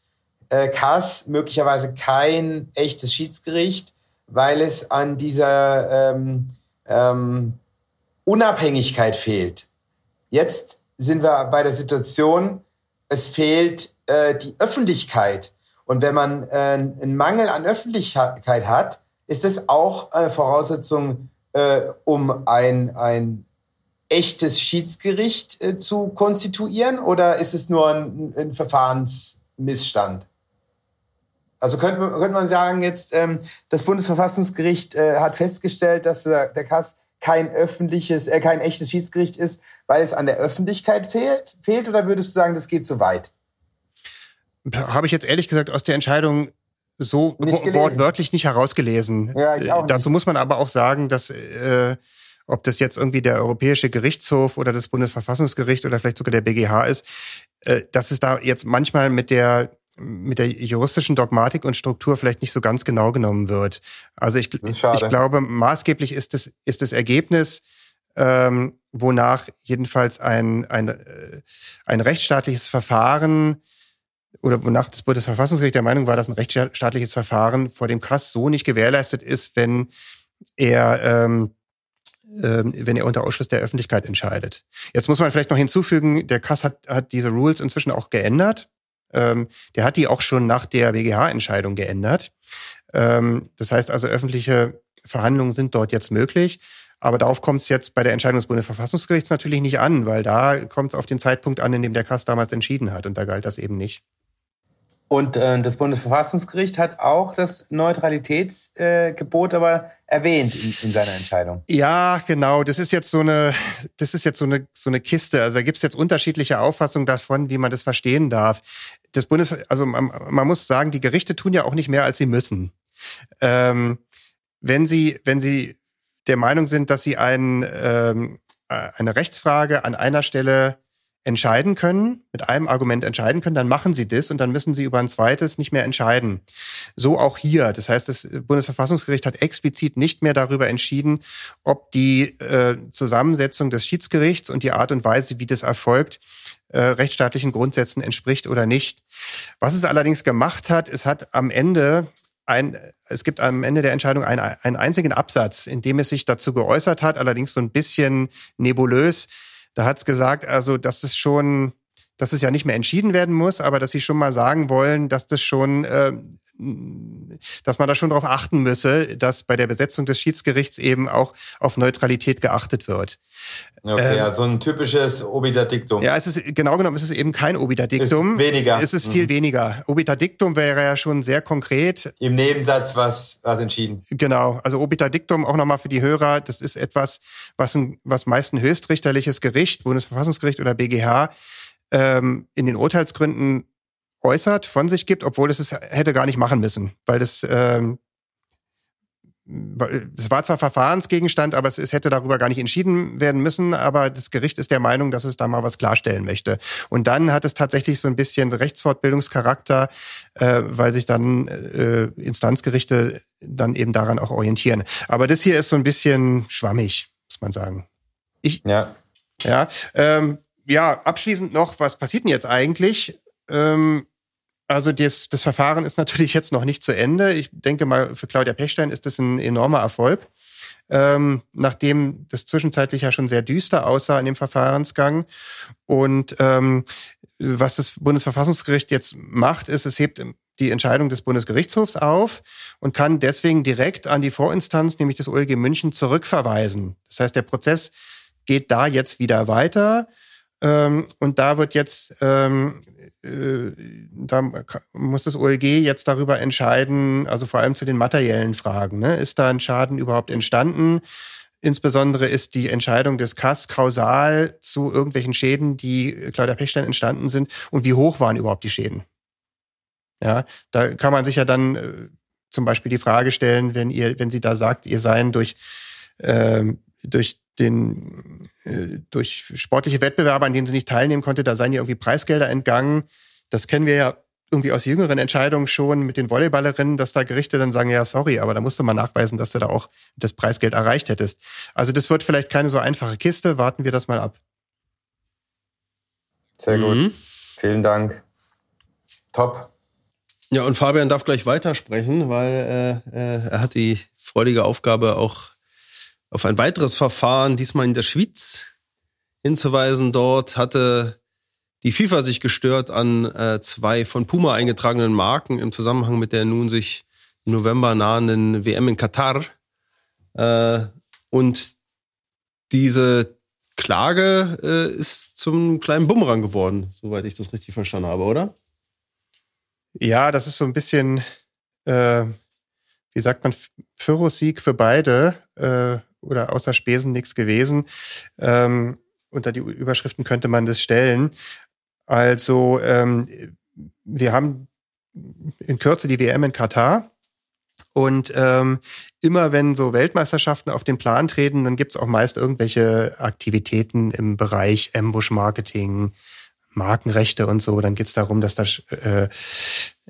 äh, Kass möglicherweise kein echtes Schiedsgericht, weil es an dieser ähm, ähm, Unabhängigkeit fehlt. Jetzt sind wir bei der Situation, es fehlt äh, die Öffentlichkeit. Und wenn man äh, einen Mangel an Öffentlichkeit hat, ist es auch eine Voraussetzung, äh, um ein, ein echtes Schiedsgericht äh, zu konstituieren oder ist es nur ein, ein Verfahrensmissstand? Also könnte, könnte man sagen, jetzt ähm, das Bundesverfassungsgericht äh, hat festgestellt, dass der, der Kass kein öffentliches, äh, kein echtes Schiedsgericht ist, weil es an der Öffentlichkeit fehlt, fehlt oder würdest du sagen, das geht zu weit? Habe ich jetzt ehrlich gesagt aus der Entscheidung so wortwörtlich nicht herausgelesen. Ja, ich auch nicht. Dazu muss man aber auch sagen, dass äh, ob das jetzt irgendwie der Europäische Gerichtshof oder das Bundesverfassungsgericht oder vielleicht sogar der BGH ist, äh, dass es da jetzt manchmal mit der mit der juristischen Dogmatik und Struktur vielleicht nicht so ganz genau genommen wird. Also ich, ich glaube, maßgeblich ist es ist das Ergebnis, ähm, wonach jedenfalls ein, ein, äh, ein rechtsstaatliches Verfahren oder wonach das Bundesverfassungsgericht der Meinung war, dass ein rechtsstaatliches Verfahren vor dem Kass so nicht gewährleistet ist, wenn er ähm, wenn er unter Ausschluss der Öffentlichkeit entscheidet. Jetzt muss man vielleicht noch hinzufügen, der Kass hat, hat diese Rules inzwischen auch geändert. Ähm, der hat die auch schon nach der BGH-Entscheidung geändert. Ähm, das heißt also, öffentliche Verhandlungen sind dort jetzt möglich. Aber darauf kommt es jetzt bei der Entscheidung des Bundesverfassungsgerichts natürlich nicht an, weil da kommt es auf den Zeitpunkt an, in dem der Kass damals entschieden hat. Und da galt das eben nicht. Und äh, das Bundesverfassungsgericht hat auch das Neutralitätsgebot äh, aber erwähnt in, in, seiner Entscheidung. Ja, genau. Das ist jetzt so eine, das ist jetzt so eine so eine Kiste. Also da gibt es jetzt unterschiedliche Auffassungen davon, wie man das verstehen darf. Das Bundes, also man, man muss sagen, die Gerichte tun ja auch nicht mehr, als sie müssen. Ähm, wenn sie, wenn sie der Meinung sind, dass sie ein, ähm, eine Rechtsfrage an einer Stelle entscheiden können, mit einem Argument entscheiden können, dann machen sie das und dann müssen sie über ein zweites nicht mehr entscheiden. So auch hier. Das heißt, das Bundesverfassungsgericht hat explizit nicht mehr darüber entschieden, ob die äh, Zusammensetzung des Schiedsgerichts und die Art und Weise, wie das erfolgt, äh, rechtsstaatlichen Grundsätzen entspricht oder nicht. Was es allerdings gemacht hat, es hat am Ende ein, es gibt am Ende der Entscheidung einen, einen einzigen Absatz, in dem es sich dazu geäußert hat, allerdings so ein bisschen nebulös, da hat's gesagt, also dass es schon, dass es ja nicht mehr entschieden werden muss, aber dass sie schon mal sagen wollen, dass das schon, äh, dass man da schon darauf achten müsse, dass bei der Besetzung des Schiedsgerichts eben auch auf Neutralität geachtet wird. Okay, ähm, ja, so ein typisches Obiterdiktum. Ja, es ist genau genommen, es ist eben kein Obiterdiktum. Es ist weniger. Es ist viel mhm. weniger. Obiterdiktum wäre ja schon sehr konkret. Im Nebensatz was, was entschieden. Genau. Also Obiterdiktum auch nochmal für die Hörer. Das ist etwas, was ein, was meist ein höchstrichterliches Gericht, Bundesverfassungsgericht oder BGH, ähm, in den Urteilsgründen äußert, von sich gibt, obwohl es es hätte gar nicht machen müssen, weil das ähm, es war zwar Verfahrensgegenstand, aber es, es, hätte darüber gar nicht entschieden werden müssen, aber das Gericht ist der Meinung, dass es da mal was klarstellen möchte. Und dann hat es tatsächlich so ein bisschen Rechtsfortbildungscharakter, äh, weil sich dann äh, Instanzgerichte dann eben daran auch orientieren. Aber das hier ist so ein bisschen schwammig, muss man sagen. Ich, ja. Ja, ähm, ja, abschließend noch, was passiert denn jetzt eigentlich? Ähm, also das, das Verfahren ist natürlich jetzt noch nicht zu Ende. Ich denke mal, für Claudia Pechstein ist das ein enormer Erfolg. Ähm, nachdem das zwischenzeitlich ja schon sehr düster aussah in dem Verfahrensgang. Und ähm, was das Bundesverfassungsgericht jetzt macht, ist, es hebt die Entscheidung des Bundesgerichtshofs auf und kann deswegen direkt an die Vorinstanz, nämlich das OLG München, zurückverweisen. Das heißt, der Prozess geht da jetzt wieder weiter. Ähm, und da wird jetzt ähm, äh, da muss das OLG jetzt darüber entscheiden, also vor allem zu den materiellen Fragen. Ne? Ist da ein Schaden überhaupt entstanden? Insbesondere ist die Entscheidung des KAS kausal zu irgendwelchen Schäden, die Claudia Pechstein entstanden sind und wie hoch waren überhaupt die Schäden? Ja, da kann man sich ja dann äh, zum Beispiel die Frage stellen, wenn ihr, wenn sie da sagt, ihr seien durch ähm, durch den äh, durch sportliche Wettbewerbe, an denen sie nicht teilnehmen konnte, da seien ihr irgendwie Preisgelder entgangen. Das kennen wir ja irgendwie aus jüngeren Entscheidungen schon mit den Volleyballerinnen, dass da Gerichte dann sagen, ja, sorry, aber da musst du mal nachweisen, dass du da auch das Preisgeld erreicht hättest. Also das wird vielleicht keine so einfache Kiste, warten wir das mal ab. Sehr gut. Mhm. Vielen Dank. Top. Ja, und Fabian darf gleich weitersprechen, weil äh, äh, er hat die freudige Aufgabe, auch auf ein weiteres Verfahren, diesmal in der Schweiz, hinzuweisen. Dort hatte die FIFA sich gestört an äh, zwei von Puma eingetragenen Marken im Zusammenhang mit der nun sich im November nahenden WM in Katar. Äh, und diese Klage äh, ist zum kleinen Bumerang geworden, soweit ich das richtig verstanden habe, oder? Ja, das ist so ein bisschen, äh, wie sagt man, Pyrrhus-Sieg für beide äh, oder außer Spesen nichts gewesen. Ähm, unter die Überschriften könnte man das stellen. Also ähm, wir haben in Kürze die WM in Katar. Und ähm, immer wenn so Weltmeisterschaften auf den Plan treten, dann gibt's auch meist irgendwelche Aktivitäten im Bereich Ambush-Marketing, Markenrechte und so. Dann geht's darum, dass das äh,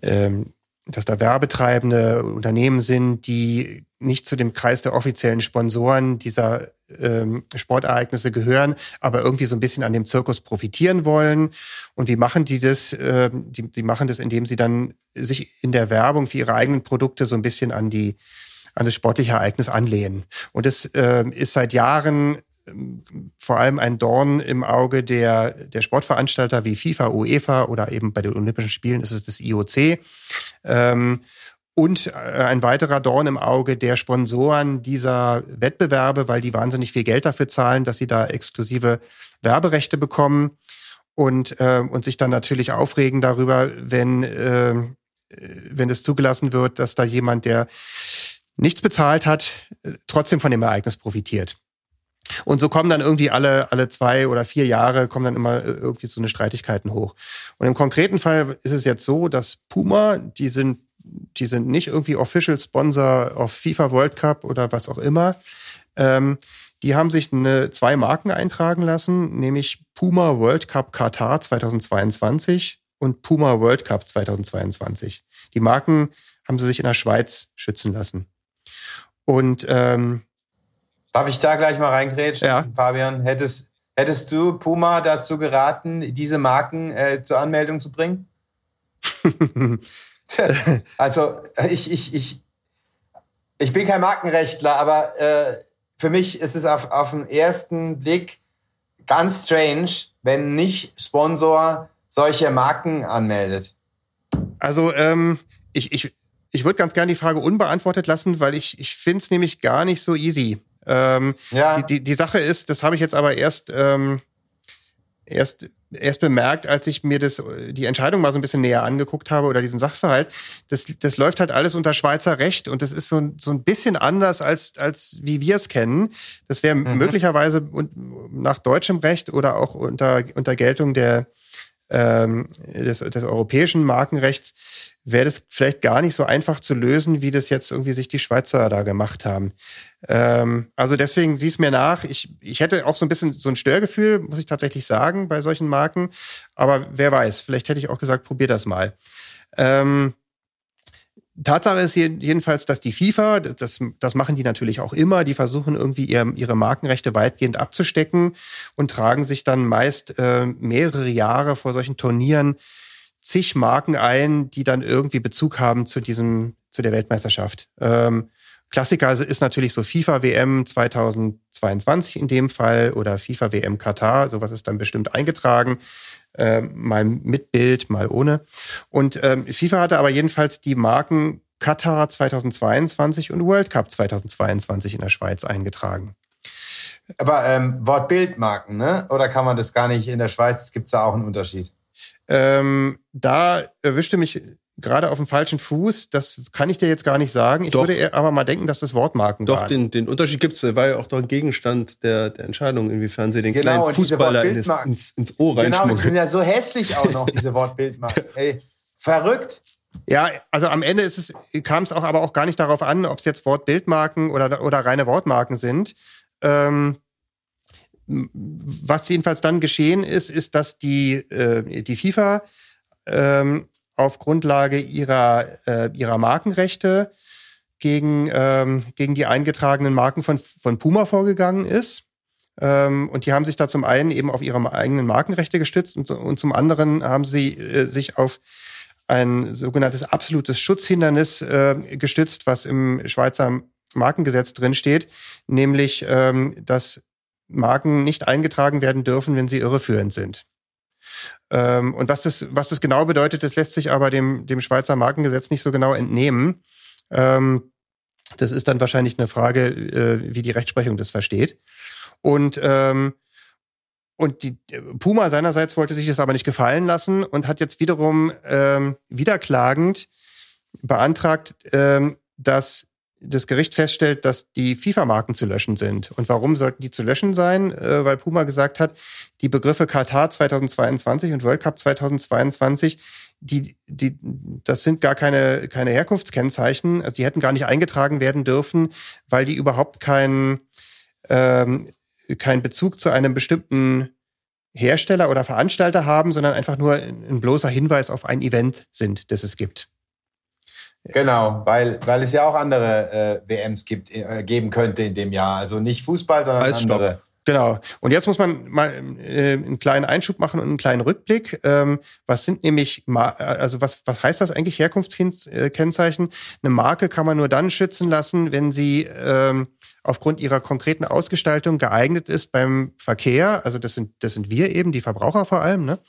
ähm, dass da werbetreibende Unternehmen sind, die nicht zu dem Kreis der offiziellen Sponsoren dieser ähm, Sportereignisse gehören, aber irgendwie so ein bisschen an dem Zirkus profitieren wollen. Und wie machen die das? Äh, die, die machen das, indem sie dann sich in der Werbung für ihre eigenen Produkte so ein bisschen an die an das sportliche Ereignis anlehnen. Und es äh, ist seit Jahren vor allem ein Dorn im Auge der, der Sportveranstalter wie FIFA, UEFA oder eben bei den Olympischen Spielen ist es das IOC. Ähm, und äh, ein weiterer Dorn im Auge der Sponsoren dieser Wettbewerbe, weil die wahnsinnig viel Geld dafür zahlen, dass sie da exklusive Werberechte bekommen und, äh, und sich dann natürlich aufregen darüber, wenn, äh, wenn es zugelassen wird, dass da jemand, der nichts bezahlt hat, trotzdem von dem Ereignis profitiert. Und so kommen dann irgendwie alle, alle zwei oder vier Jahre kommen dann immer äh, irgendwie so eine Streitigkeiten hoch. Und im konkreten Fall ist es jetzt so, dass Puma, die sind, die sind nicht irgendwie Official Sponsor auf FIFA World Cup oder was auch immer. Ähm, die haben sich eine, zwei Marken eintragen lassen, nämlich Puma World Cup Katar 2022 und Puma World Cup 2022. Die Marken haben sie sich in der Schweiz schützen lassen. Und ähm, Darf ich da gleich mal reingrätschen, ja. Fabian? Hättest, hättest du Puma dazu geraten, diese Marken äh, zur Anmeldung zu bringen? also ich, ich, ich, ich bin kein Markenrechtler, aber äh, für mich ist es auf, auf den ersten Blick ganz strange, wenn nicht Sponsor solche Marken anmeldet. Also ähm, ich, ich, ich würde ganz gerne die Frage unbeantwortet lassen, weil ich, ich finde es nämlich gar nicht so easy. Ähm, ja. die, die Sache ist, das habe ich jetzt aber erst, ähm, erst, erst bemerkt, als ich mir das, die Entscheidung mal so ein bisschen näher angeguckt habe oder diesen Sachverhalt. Das, das läuft halt alles unter Schweizer Recht und das ist so, so ein bisschen anders als, als wie wir es kennen. Das wäre mhm. möglicherweise nach deutschem Recht oder auch unter, unter Geltung der, ähm, des, des europäischen Markenrechts wäre das vielleicht gar nicht so einfach zu lösen, wie das jetzt irgendwie sich die Schweizer da gemacht haben. Ähm, also deswegen sieh es mir nach. Ich, ich hätte auch so ein bisschen so ein Störgefühl, muss ich tatsächlich sagen, bei solchen Marken. Aber wer weiß, vielleicht hätte ich auch gesagt, probier das mal. Ähm, Tatsache ist jedenfalls, dass die FIFA, das, das machen die natürlich auch immer, die versuchen irgendwie ihr, ihre Markenrechte weitgehend abzustecken und tragen sich dann meist äh, mehrere Jahre vor solchen Turnieren zig Marken ein, die dann irgendwie Bezug haben zu diesem, zu der Weltmeisterschaft. Ähm, Klassiker ist natürlich so FIFA WM 2022 in dem Fall oder FIFA WM Katar, sowas ist dann bestimmt eingetragen. Äh, mal mit Bild, mal ohne. Und ähm, FIFA hatte aber jedenfalls die Marken Katar 2022 und World Cup 2022 in der Schweiz eingetragen. Aber ähm, Wort-Bild-Marken, ne? Oder kann man das gar nicht in der Schweiz? Gibt es da auch einen Unterschied? Ähm, da erwischte mich gerade auf dem falschen Fuß. Das kann ich dir jetzt gar nicht sagen. Ich Doch. würde aber mal denken, dass das Wortmarken Doch, den, den Unterschied gibt's. Der war ja auch doch ein Gegenstand der, der Entscheidung, inwiefern sie den genau, kleinen Fußballer ins, ins, ins Ohr Genau, die sind ja so hässlich auch noch, diese Wortbildmarken. Ey, verrückt. Ja, also am Ende ist es, kam es auch aber auch gar nicht darauf an, ob es jetzt Wortbildmarken oder, oder reine Wortmarken sind. Ähm, was jedenfalls dann geschehen ist, ist, dass die, äh, die FIFA ähm, auf Grundlage ihrer, äh, ihrer Markenrechte gegen, ähm, gegen die eingetragenen Marken von, von Puma vorgegangen ist. Ähm, und die haben sich da zum einen eben auf ihre eigenen Markenrechte gestützt und, und zum anderen haben sie äh, sich auf ein sogenanntes absolutes Schutzhindernis äh, gestützt, was im Schweizer Markengesetz drin steht, nämlich, ähm, dass Marken nicht eingetragen werden dürfen, wenn sie irreführend sind. Ähm, und was das, was das genau bedeutet, das lässt sich aber dem, dem Schweizer Markengesetz nicht so genau entnehmen. Ähm, das ist dann wahrscheinlich eine Frage, äh, wie die Rechtsprechung das versteht. Und ähm, und die Puma seinerseits wollte sich das aber nicht gefallen lassen und hat jetzt wiederum ähm, wiederklagend beantragt, dass das Gericht feststellt, dass die FIFA-Marken zu löschen sind. Und warum sollten die zu löschen sein? Äh, weil Puma gesagt hat, die Begriffe Katar 2022 und World Cup 2022, die, die, das sind gar keine, keine Herkunftskennzeichen. Also die hätten gar nicht eingetragen werden dürfen, weil die überhaupt keinen, ähm, keinen Bezug zu einem bestimmten Hersteller oder Veranstalter haben, sondern einfach nur ein bloßer Hinweis auf ein Event sind, das es gibt. Genau, weil, weil es ja auch andere äh, WMs gibt, äh, geben könnte in dem Jahr. Also nicht Fußball, sondern Eisstock. andere. Genau. Und jetzt muss man mal äh, einen kleinen Einschub machen und einen kleinen Rückblick. Ähm, was sind nämlich, also was, was heißt das eigentlich Herkunftskennzeichen? Eine Marke kann man nur dann schützen lassen, wenn sie ähm, aufgrund ihrer konkreten Ausgestaltung geeignet ist beim Verkehr. Also das sind, das sind wir eben, die Verbraucher vor allem, ne?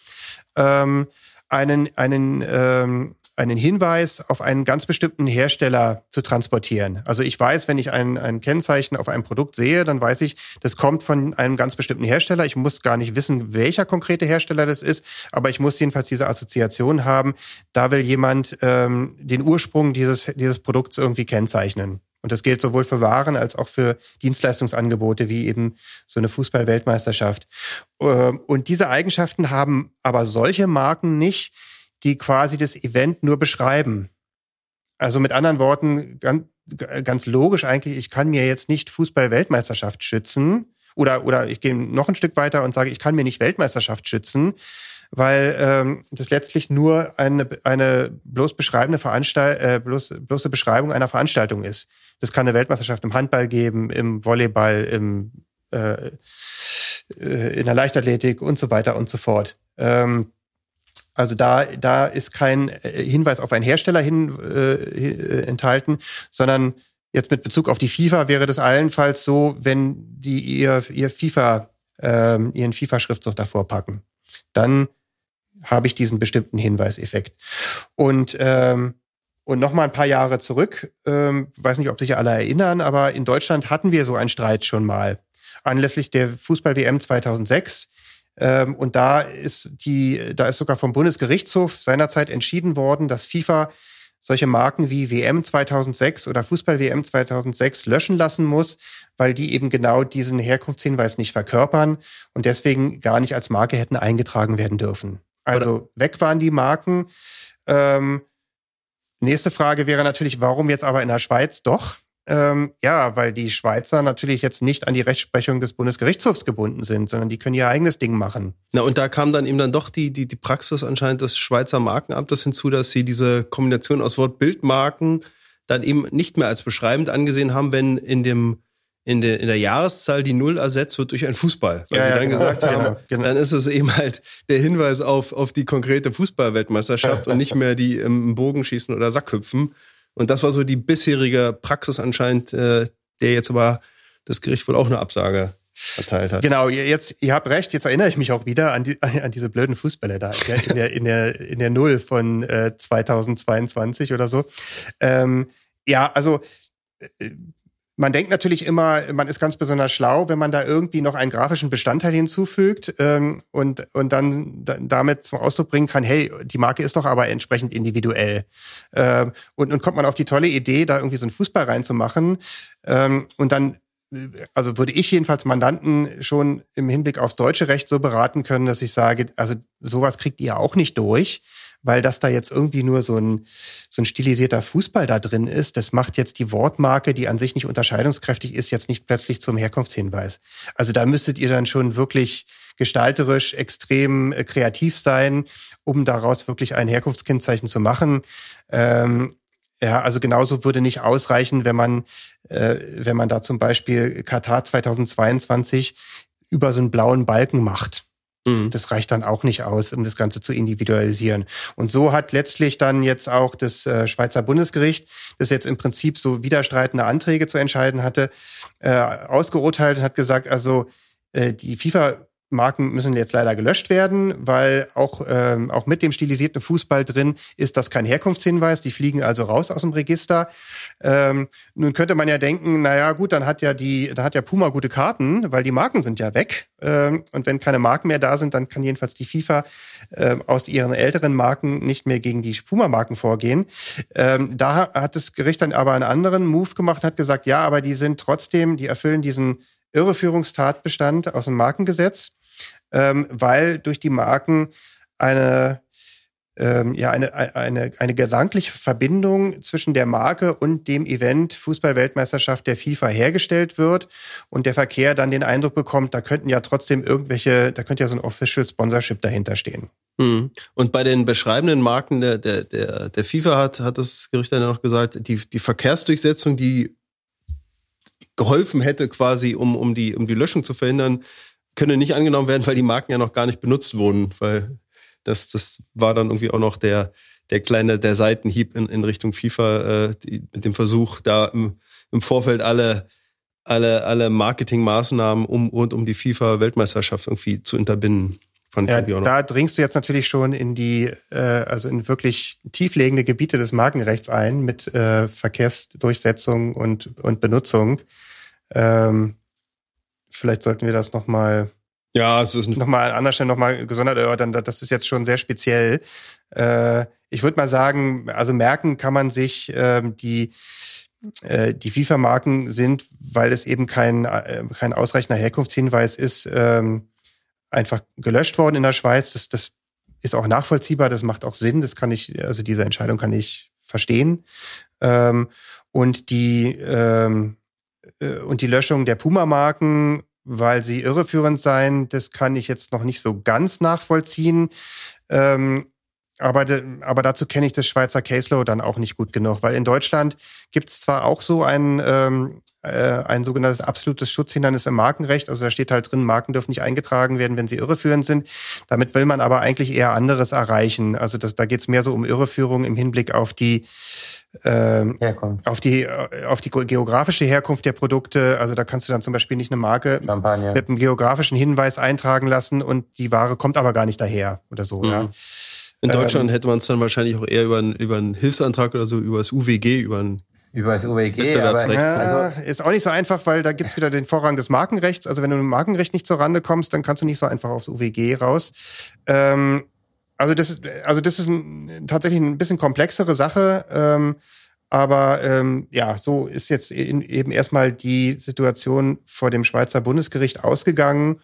Ähm, einen, einen ähm, einen Hinweis auf einen ganz bestimmten Hersteller zu transportieren. Also ich weiß, wenn ich ein, ein Kennzeichen auf einem Produkt sehe, dann weiß ich, das kommt von einem ganz bestimmten Hersteller. Ich muss gar nicht wissen, welcher konkrete Hersteller das ist, aber ich muss jedenfalls diese Assoziation haben. Da will jemand ähm, den Ursprung dieses, dieses Produkts irgendwie kennzeichnen. Und das gilt sowohl für Waren als auch für Dienstleistungsangebote wie eben so eine Fußball-Weltmeisterschaft. Ähm, und diese Eigenschaften haben aber solche Marken nicht, die quasi das Event nur beschreiben. Also mit anderen Worten, ganz, ganz logisch eigentlich, ich kann mir jetzt nicht Fußball-Weltmeisterschaft schützen oder, oder ich gehe noch ein Stück weiter und sage, ich kann mir nicht Weltmeisterschaft schützen, weil ähm, das letztlich nur eine, eine bloß beschreibende Veranstalt, äh, bloß, bloße Beschreibung einer Veranstaltung ist. Das kann eine Weltmeisterschaft im Handball geben, im Volleyball, im äh, äh in der Leichtathletik und so weiter und so fort. Ähm, also da, da ist kein äh, Hinweis auf einen Hersteller hin, äh, äh, enthalten, sondern jetzt mit Bezug auf die FIFA wäre das allenfalls so, wenn die ihr, ihr FIFA, ähm, ihren FIFA-Schriftzug davor packen. Dann habe ich diesen bestimmten Hinweiseffekt. Und ähm, und noch mal ein paar Jahre zurück, ähm, weiß nicht, ob sich alle erinnern, aber in Deutschland hatten wir so einen Streit schon mal. Anlässlich der Fußball-WM 2006 ähm, und da ist die, da ist sogar vom Bundesgerichtshof seinerzeit entschieden worden, dass FIFA solche Marken wie WM 2006 oder Fußball WM 2006 löschen lassen muss, weil die eben genau diesen Herkunftshinweis nicht verkörpern und deswegen gar nicht als Marke hätten eingetragen werden dürfen. Also oder weg waren die Marken. Ähm, nächste Frage wäre natürlich, warum jetzt aber in der Schweiz doch? Ähm, ja, weil die Schweizer natürlich jetzt nicht an die Rechtsprechung des Bundesgerichtshofs gebunden sind, sondern die können ihr eigenes Ding machen. Na, und da kam dann eben dann doch die, die, die Praxis anscheinend des Schweizer Markenamtes hinzu, dass sie diese Kombination aus Wort-Bildmarken dann eben nicht mehr als beschreibend angesehen haben, wenn in dem in der, in der Jahreszahl die Null ersetzt wird durch ein Fußball. Weil ja, sie dann genau, gesagt haben, genau, genau. dann ist es eben halt der Hinweis auf, auf die konkrete Fußballweltmeisterschaft und nicht mehr die im Bogenschießen oder Sackhüpfen. Und das war so die bisherige Praxis anscheinend, äh, der jetzt aber das Gericht wohl auch eine Absage verteilt hat. Genau, jetzt, ihr habt recht, jetzt erinnere ich mich auch wieder an, die, an diese blöden Fußbälle da in der, in der, in der Null von äh, 2022 oder so. Ähm, ja, also äh, man denkt natürlich immer, man ist ganz besonders schlau, wenn man da irgendwie noch einen grafischen Bestandteil hinzufügt ähm, und, und dann damit zum Ausdruck bringen kann, hey, die Marke ist doch aber entsprechend individuell. Ähm, und, und kommt man auf die tolle Idee, da irgendwie so einen Fußball reinzumachen ähm, und dann also würde ich jedenfalls Mandanten schon im Hinblick aufs deutsche Recht so beraten können, dass ich sage, also sowas kriegt ihr auch nicht durch weil das da jetzt irgendwie nur so ein, so ein stilisierter Fußball da drin ist, das macht jetzt die Wortmarke, die an sich nicht unterscheidungskräftig ist, jetzt nicht plötzlich zum Herkunftshinweis. Also da müsstet ihr dann schon wirklich gestalterisch extrem äh, kreativ sein, um daraus wirklich ein Herkunftskennzeichen zu machen. Ähm, ja, also genauso würde nicht ausreichen, wenn man, äh, wenn man da zum Beispiel Katar 2022 über so einen blauen Balken macht. Mhm. Das reicht dann auch nicht aus, um das Ganze zu individualisieren. Und so hat letztlich dann jetzt auch das äh, Schweizer Bundesgericht, das jetzt im Prinzip so widerstreitende Anträge zu entscheiden hatte, äh, ausgeurteilt und hat gesagt, also äh, die FIFA Marken müssen jetzt leider gelöscht werden, weil auch, ähm, auch mit dem stilisierten Fußball drin ist das kein Herkunftshinweis. Die fliegen also raus aus dem Register. Ähm, nun könnte man ja denken, naja, gut, dann hat ja die, dann hat ja Puma gute Karten, weil die Marken sind ja weg. Ähm, und wenn keine Marken mehr da sind, dann kann jedenfalls die FIFA äh, aus ihren älteren Marken nicht mehr gegen die Puma-Marken vorgehen. Ähm, da hat das Gericht dann aber einen anderen Move gemacht und hat gesagt, ja, aber die sind trotzdem, die erfüllen diesen Irreführungstatbestand aus dem Markengesetz ähm, weil durch die Marken eine ähm, ja eine, eine, eine gedankliche Verbindung zwischen der Marke und dem Event Fußball-Weltmeisterschaft der FIFA hergestellt wird und der Verkehr dann den Eindruck bekommt, da könnten ja trotzdem irgendwelche, da könnte ja so ein Official Sponsorship dahinter stehen. Hm. Und bei den beschreibenden Marken der, der, der, der FIFA hat, hat das Gericht dann noch gesagt, die, die Verkehrsdurchsetzung, die geholfen hätte quasi, um, um, die, um die Löschung zu verhindern, könne nicht angenommen werden, weil die Marken ja noch gar nicht benutzt wurden, weil das, das war dann irgendwie auch noch der, der kleine, der Seitenhieb in, in Richtung FIFA, äh, die, mit dem Versuch, da im, im Vorfeld alle, alle, alle Marketingmaßnahmen um, rund um die FIFA-Weltmeisterschaft irgendwie zu unterbinden. Ja, da dringst du jetzt natürlich schon in die, äh, also in wirklich tieflegende Gebiete des Markenrechts ein mit äh, Verkehrsdurchsetzung und, und Benutzung. Ähm, vielleicht sollten wir das nochmal ja, es ist nochmal an anderer Stelle nochmal gesondert erörtern. Das ist jetzt schon sehr speziell. Äh, ich würde mal sagen, also merken kann man sich ähm, die äh, die FIFA-Marken sind, weil es eben kein, äh, kein ausreichender Herkunftshinweis ist, ähm, einfach gelöscht worden in der Schweiz. Das, das ist auch nachvollziehbar, das macht auch Sinn, das kann ich, also diese Entscheidung kann ich verstehen. Ähm, und die ähm, äh, und die Löschung der Puma-Marken, weil sie irreführend seien, das kann ich jetzt noch nicht so ganz nachvollziehen. Ähm, aber, aber dazu kenne ich das Schweizer Case Law dann auch nicht gut genug, weil in Deutschland gibt es zwar auch so ein, ähm, äh, ein sogenanntes absolutes Schutzhindernis im Markenrecht, also da steht halt drin, Marken dürfen nicht eingetragen werden, wenn sie irreführend sind. Damit will man aber eigentlich eher anderes erreichen. Also das, da geht es mehr so um Irreführung im Hinblick auf die ähm, auf die auf die geografische Herkunft der Produkte. Also da kannst du dann zum Beispiel nicht eine Marke Champagner. mit einem geografischen Hinweis eintragen lassen und die Ware kommt aber gar nicht daher oder so. Mhm. Ja. In Deutschland ähm, hätte man es dann wahrscheinlich auch eher über, einen, über einen Hilfsantrag oder so, über das UWG, über ein über das UWG, aber ja, also ist auch nicht so einfach, weil da gibt's wieder den Vorrang des Markenrechts. Also wenn du mit dem Markenrecht nicht zur Rande kommst, dann kannst du nicht so einfach aufs UWG raus. Ähm, also das ist, also das ist ein, tatsächlich ein bisschen komplexere Sache. Ähm, aber ähm, ja, so ist jetzt in, eben erstmal die Situation vor dem Schweizer Bundesgericht ausgegangen.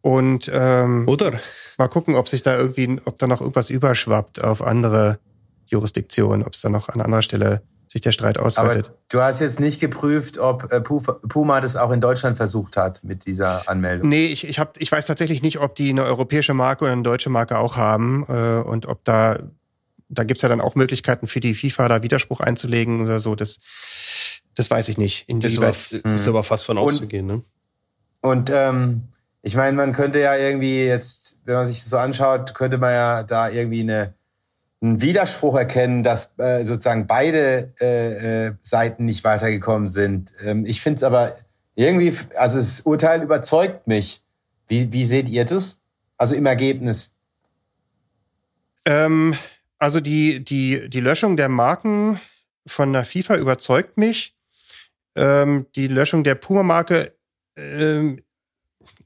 Und ähm, Oder? mal gucken, ob sich da irgendwie, ob da noch irgendwas überschwappt auf andere Jurisdiktionen, ob es da noch an anderer Stelle sich der Streit ausweitet. Aber du hast jetzt nicht geprüft, ob äh, Puma das auch in Deutschland versucht hat mit dieser Anmeldung. Nee, ich, ich, hab, ich weiß tatsächlich nicht, ob die eine europäische Marke oder eine deutsche Marke auch haben äh, und ob da, da gibt's ja dann auch Möglichkeiten für die FIFA, da Widerspruch einzulegen oder so. Das, das weiß ich nicht. Inwieweit, ist, aber, ist aber fast von auszugehen, ne? Und ähm, ich meine, man könnte ja irgendwie jetzt, wenn man sich das so anschaut, könnte man ja da irgendwie eine einen Widerspruch erkennen, dass äh, sozusagen beide äh, äh, Seiten nicht weitergekommen sind. Ähm, ich finde es aber irgendwie, also das Urteil überzeugt mich. Wie, wie seht ihr das? Also im Ergebnis? Ähm, also die, die, die Löschung der Marken von der FIFA überzeugt mich. Ähm, die Löschung der Puma-Marke ähm,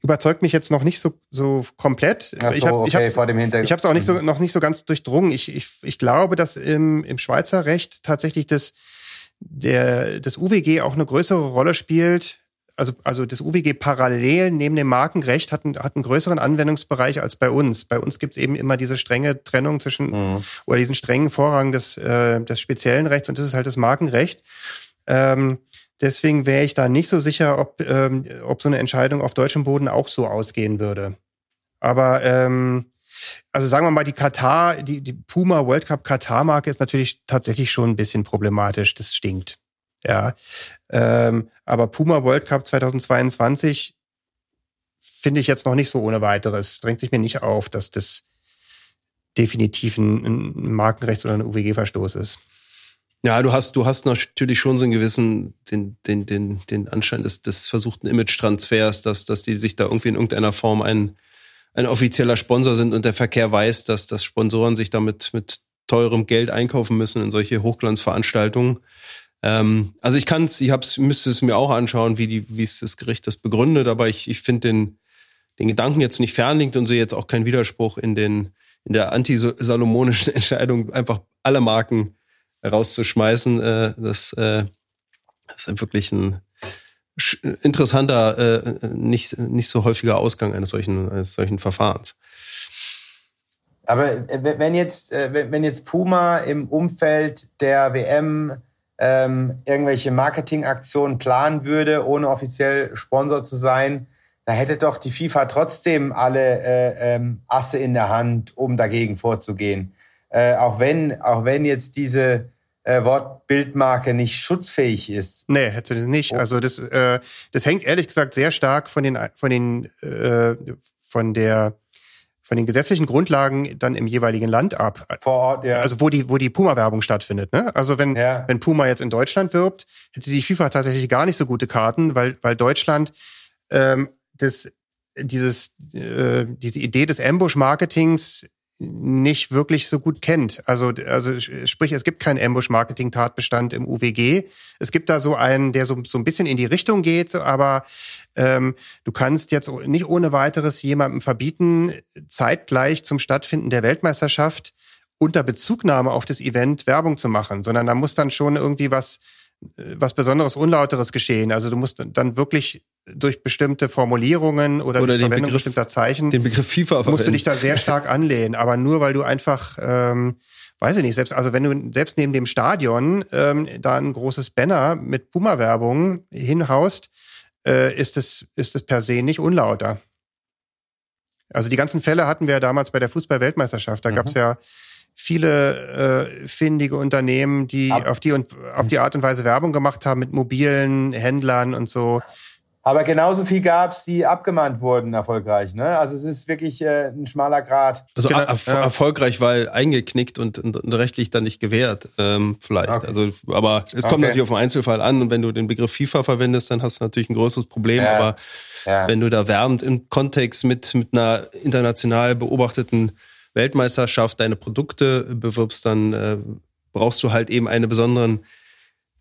überzeugt mich jetzt noch nicht so, so komplett. Ach so, ich habe okay, ich hab's, ich auch nicht so, noch nicht so ganz durchdrungen. Ich, ich, ich glaube, dass im, im Schweizer Recht tatsächlich das, der, das UWG auch eine größere Rolle spielt. Also, also das UWG parallel neben dem Markenrecht hat, einen, hat einen größeren Anwendungsbereich als bei uns. Bei uns gibt's eben immer diese strenge Trennung zwischen mhm. oder diesen strengen Vorrang des, äh, des speziellen Rechts und das ist halt das Markenrecht. Ähm, Deswegen wäre ich da nicht so sicher, ob, ähm, ob so eine Entscheidung auf deutschem Boden auch so ausgehen würde. Aber ähm, also sagen wir mal, die Katar, die, die Puma World Cup Katar-Marke ist natürlich tatsächlich schon ein bisschen problematisch. Das stinkt. Ja. Ähm, aber Puma World Cup 2022 finde ich jetzt noch nicht so ohne weiteres. Drängt sich mir nicht auf, dass das definitiv ein, ein Markenrechts- oder ein UWG-Verstoß ist. Ja, du hast, du hast natürlich schon so einen gewissen, den, den, den, den Anschein des, des versuchten Image-Transfers, dass, dass die sich da irgendwie in irgendeiner Form ein, ein offizieller Sponsor sind und der Verkehr weiß, dass, dass Sponsoren sich damit mit teurem Geld einkaufen müssen in solche Hochglanzveranstaltungen. Ähm, also ich kann es, ich hab's, müsste es mir auch anschauen, wie die, wie es das Gericht das begründet, aber ich, ich finde den, den Gedanken jetzt nicht fernliegt und sehe jetzt auch keinen Widerspruch in den, in der anti-salomonischen Entscheidung, einfach alle Marken rauszuschmeißen. Äh, das, äh, ist wirklich ein interessanter, äh, nicht, nicht so häufiger Ausgang eines solchen, eines solchen Verfahrens. Aber wenn jetzt, äh, wenn jetzt Puma im Umfeld der WM ähm, irgendwelche Marketingaktionen planen würde, ohne offiziell Sponsor zu sein, da hätte doch die FIFA trotzdem alle äh, ähm, Asse in der Hand, um dagegen vorzugehen. Äh, auch wenn, auch wenn jetzt diese äh, Wortbildmarke nicht schutzfähig ist. Nee, hätte das nicht. Oh. Also das, äh, das hängt ehrlich gesagt sehr stark von den, von den, äh, von der, von den gesetzlichen Grundlagen dann im jeweiligen Land ab. Vor Ort, ja. Also wo die, wo die Puma-Werbung stattfindet. Ne? Also wenn, ja. wenn Puma jetzt in Deutschland wirbt, hätte die FIFA tatsächlich gar nicht so gute Karten, weil, weil Deutschland ähm, das, dieses, äh, diese Idee des Ambush-Marketings nicht wirklich so gut kennt. Also, also sprich, es gibt keinen Ambush-Marketing-Tatbestand im UWG. Es gibt da so einen, der so, so ein bisschen in die Richtung geht, aber ähm, du kannst jetzt nicht ohne weiteres jemandem verbieten, zeitgleich zum Stattfinden der Weltmeisterschaft unter Bezugnahme auf das Event Werbung zu machen, sondern da muss dann schon irgendwie was was Besonderes, Unlauteres geschehen. Also du musst dann wirklich durch bestimmte Formulierungen oder, oder die Verwendung Begriff, bestimmter Zeichen den Begriff FIFA musst verwenden. du dich da sehr stark anlehnen. Aber nur weil du einfach, ähm, weiß ich nicht, selbst also wenn du selbst neben dem Stadion ähm, da ein großes Banner mit Puma-Werbung hinhaust, äh, ist es ist es per se nicht unlauter. Also die ganzen Fälle hatten wir ja damals bei der Fußball-Weltmeisterschaft. Da mhm. gab es ja viele äh, findige Unternehmen, die Ab auf die und auf die Art und Weise Werbung gemacht haben mit mobilen Händlern und so. Aber genauso viel gab es, die abgemahnt wurden erfolgreich. Ne? Also es ist wirklich äh, ein schmaler Grad. Also genau, er ja. erfolgreich, weil eingeknickt und, und, rechtlich dann nicht gewährt, ähm, vielleicht. Okay. Also, aber es kommt okay. natürlich auf den Einzelfall an und wenn du den Begriff FIFA verwendest, dann hast du natürlich ein größeres Problem. Ja. Aber ja. wenn du da wärmend im Kontext mit, mit einer international beobachteten Weltmeisterschaft deine Produkte bewirbst, dann äh, brauchst du halt eben einen besonderen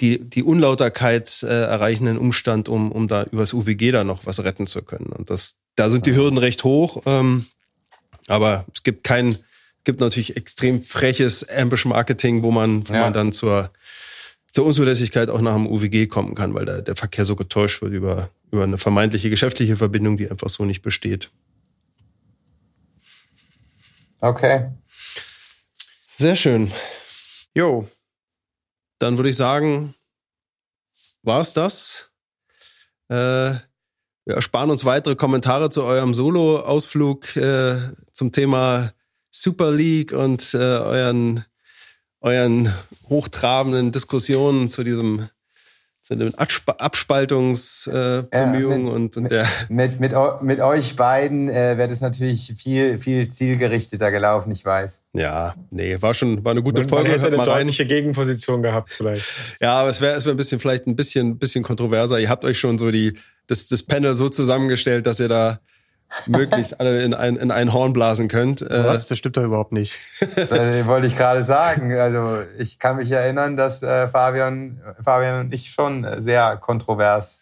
die, die Unlauterkeit äh, erreichenden Umstand, um, um da übers UWG da noch was retten zu können. Und das, da sind die Hürden recht hoch, ähm, aber es gibt kein, gibt natürlich extrem freches Ambush-Marketing, wo man, wo ja. man dann zur, zur Unzulässigkeit auch nach dem UWG kommen kann, weil der, der Verkehr so getäuscht wird über, über eine vermeintliche geschäftliche Verbindung, die einfach so nicht besteht. Okay. Sehr schön. Jo, dann würde ich sagen, war es das. Äh, wir ersparen uns weitere Kommentare zu eurem Solo-Ausflug äh, zum Thema Super League und äh, euren, euren hochtrabenden Diskussionen zu diesem den Abspaltungsbemühungen äh, ja, und, und der. Mit, mit, mit euch beiden äh, wäre das natürlich viel, viel zielgerichteter gelaufen, ich weiß. Ja, nee, war schon, war eine gute man, Folge. Man hätte eine deutliche Gegenposition gehabt, vielleicht. ja, aber es wäre es wär ein bisschen, vielleicht ein bisschen, bisschen kontroverser. Ihr habt euch schon so die, das, das Panel so zusammengestellt, dass ihr da möglichst alle in ein, in ein Horn blasen könnt. Äh, Was? Das stimmt doch überhaupt nicht. das wollte ich gerade sagen. Also ich kann mich erinnern, dass äh, Fabian, Fabian und ich schon sehr kontrovers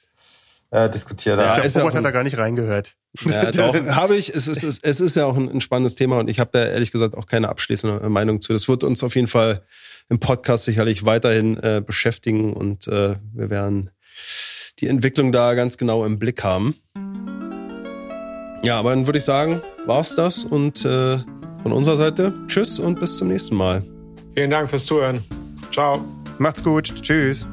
äh, diskutiert haben. Ja, der Robert hat da gar nicht reingehört. Ja, doch, habe ich. Es ist, es, es ist ja auch ein, ein spannendes Thema und ich habe da ehrlich gesagt auch keine abschließende Meinung zu. Das wird uns auf jeden Fall im Podcast sicherlich weiterhin äh, beschäftigen und äh, wir werden die Entwicklung da ganz genau im Blick haben. Ja, aber dann würde ich sagen, war's das und äh, von unserer Seite tschüss und bis zum nächsten Mal. Vielen Dank fürs Zuhören. Ciao. Macht's gut. Tschüss.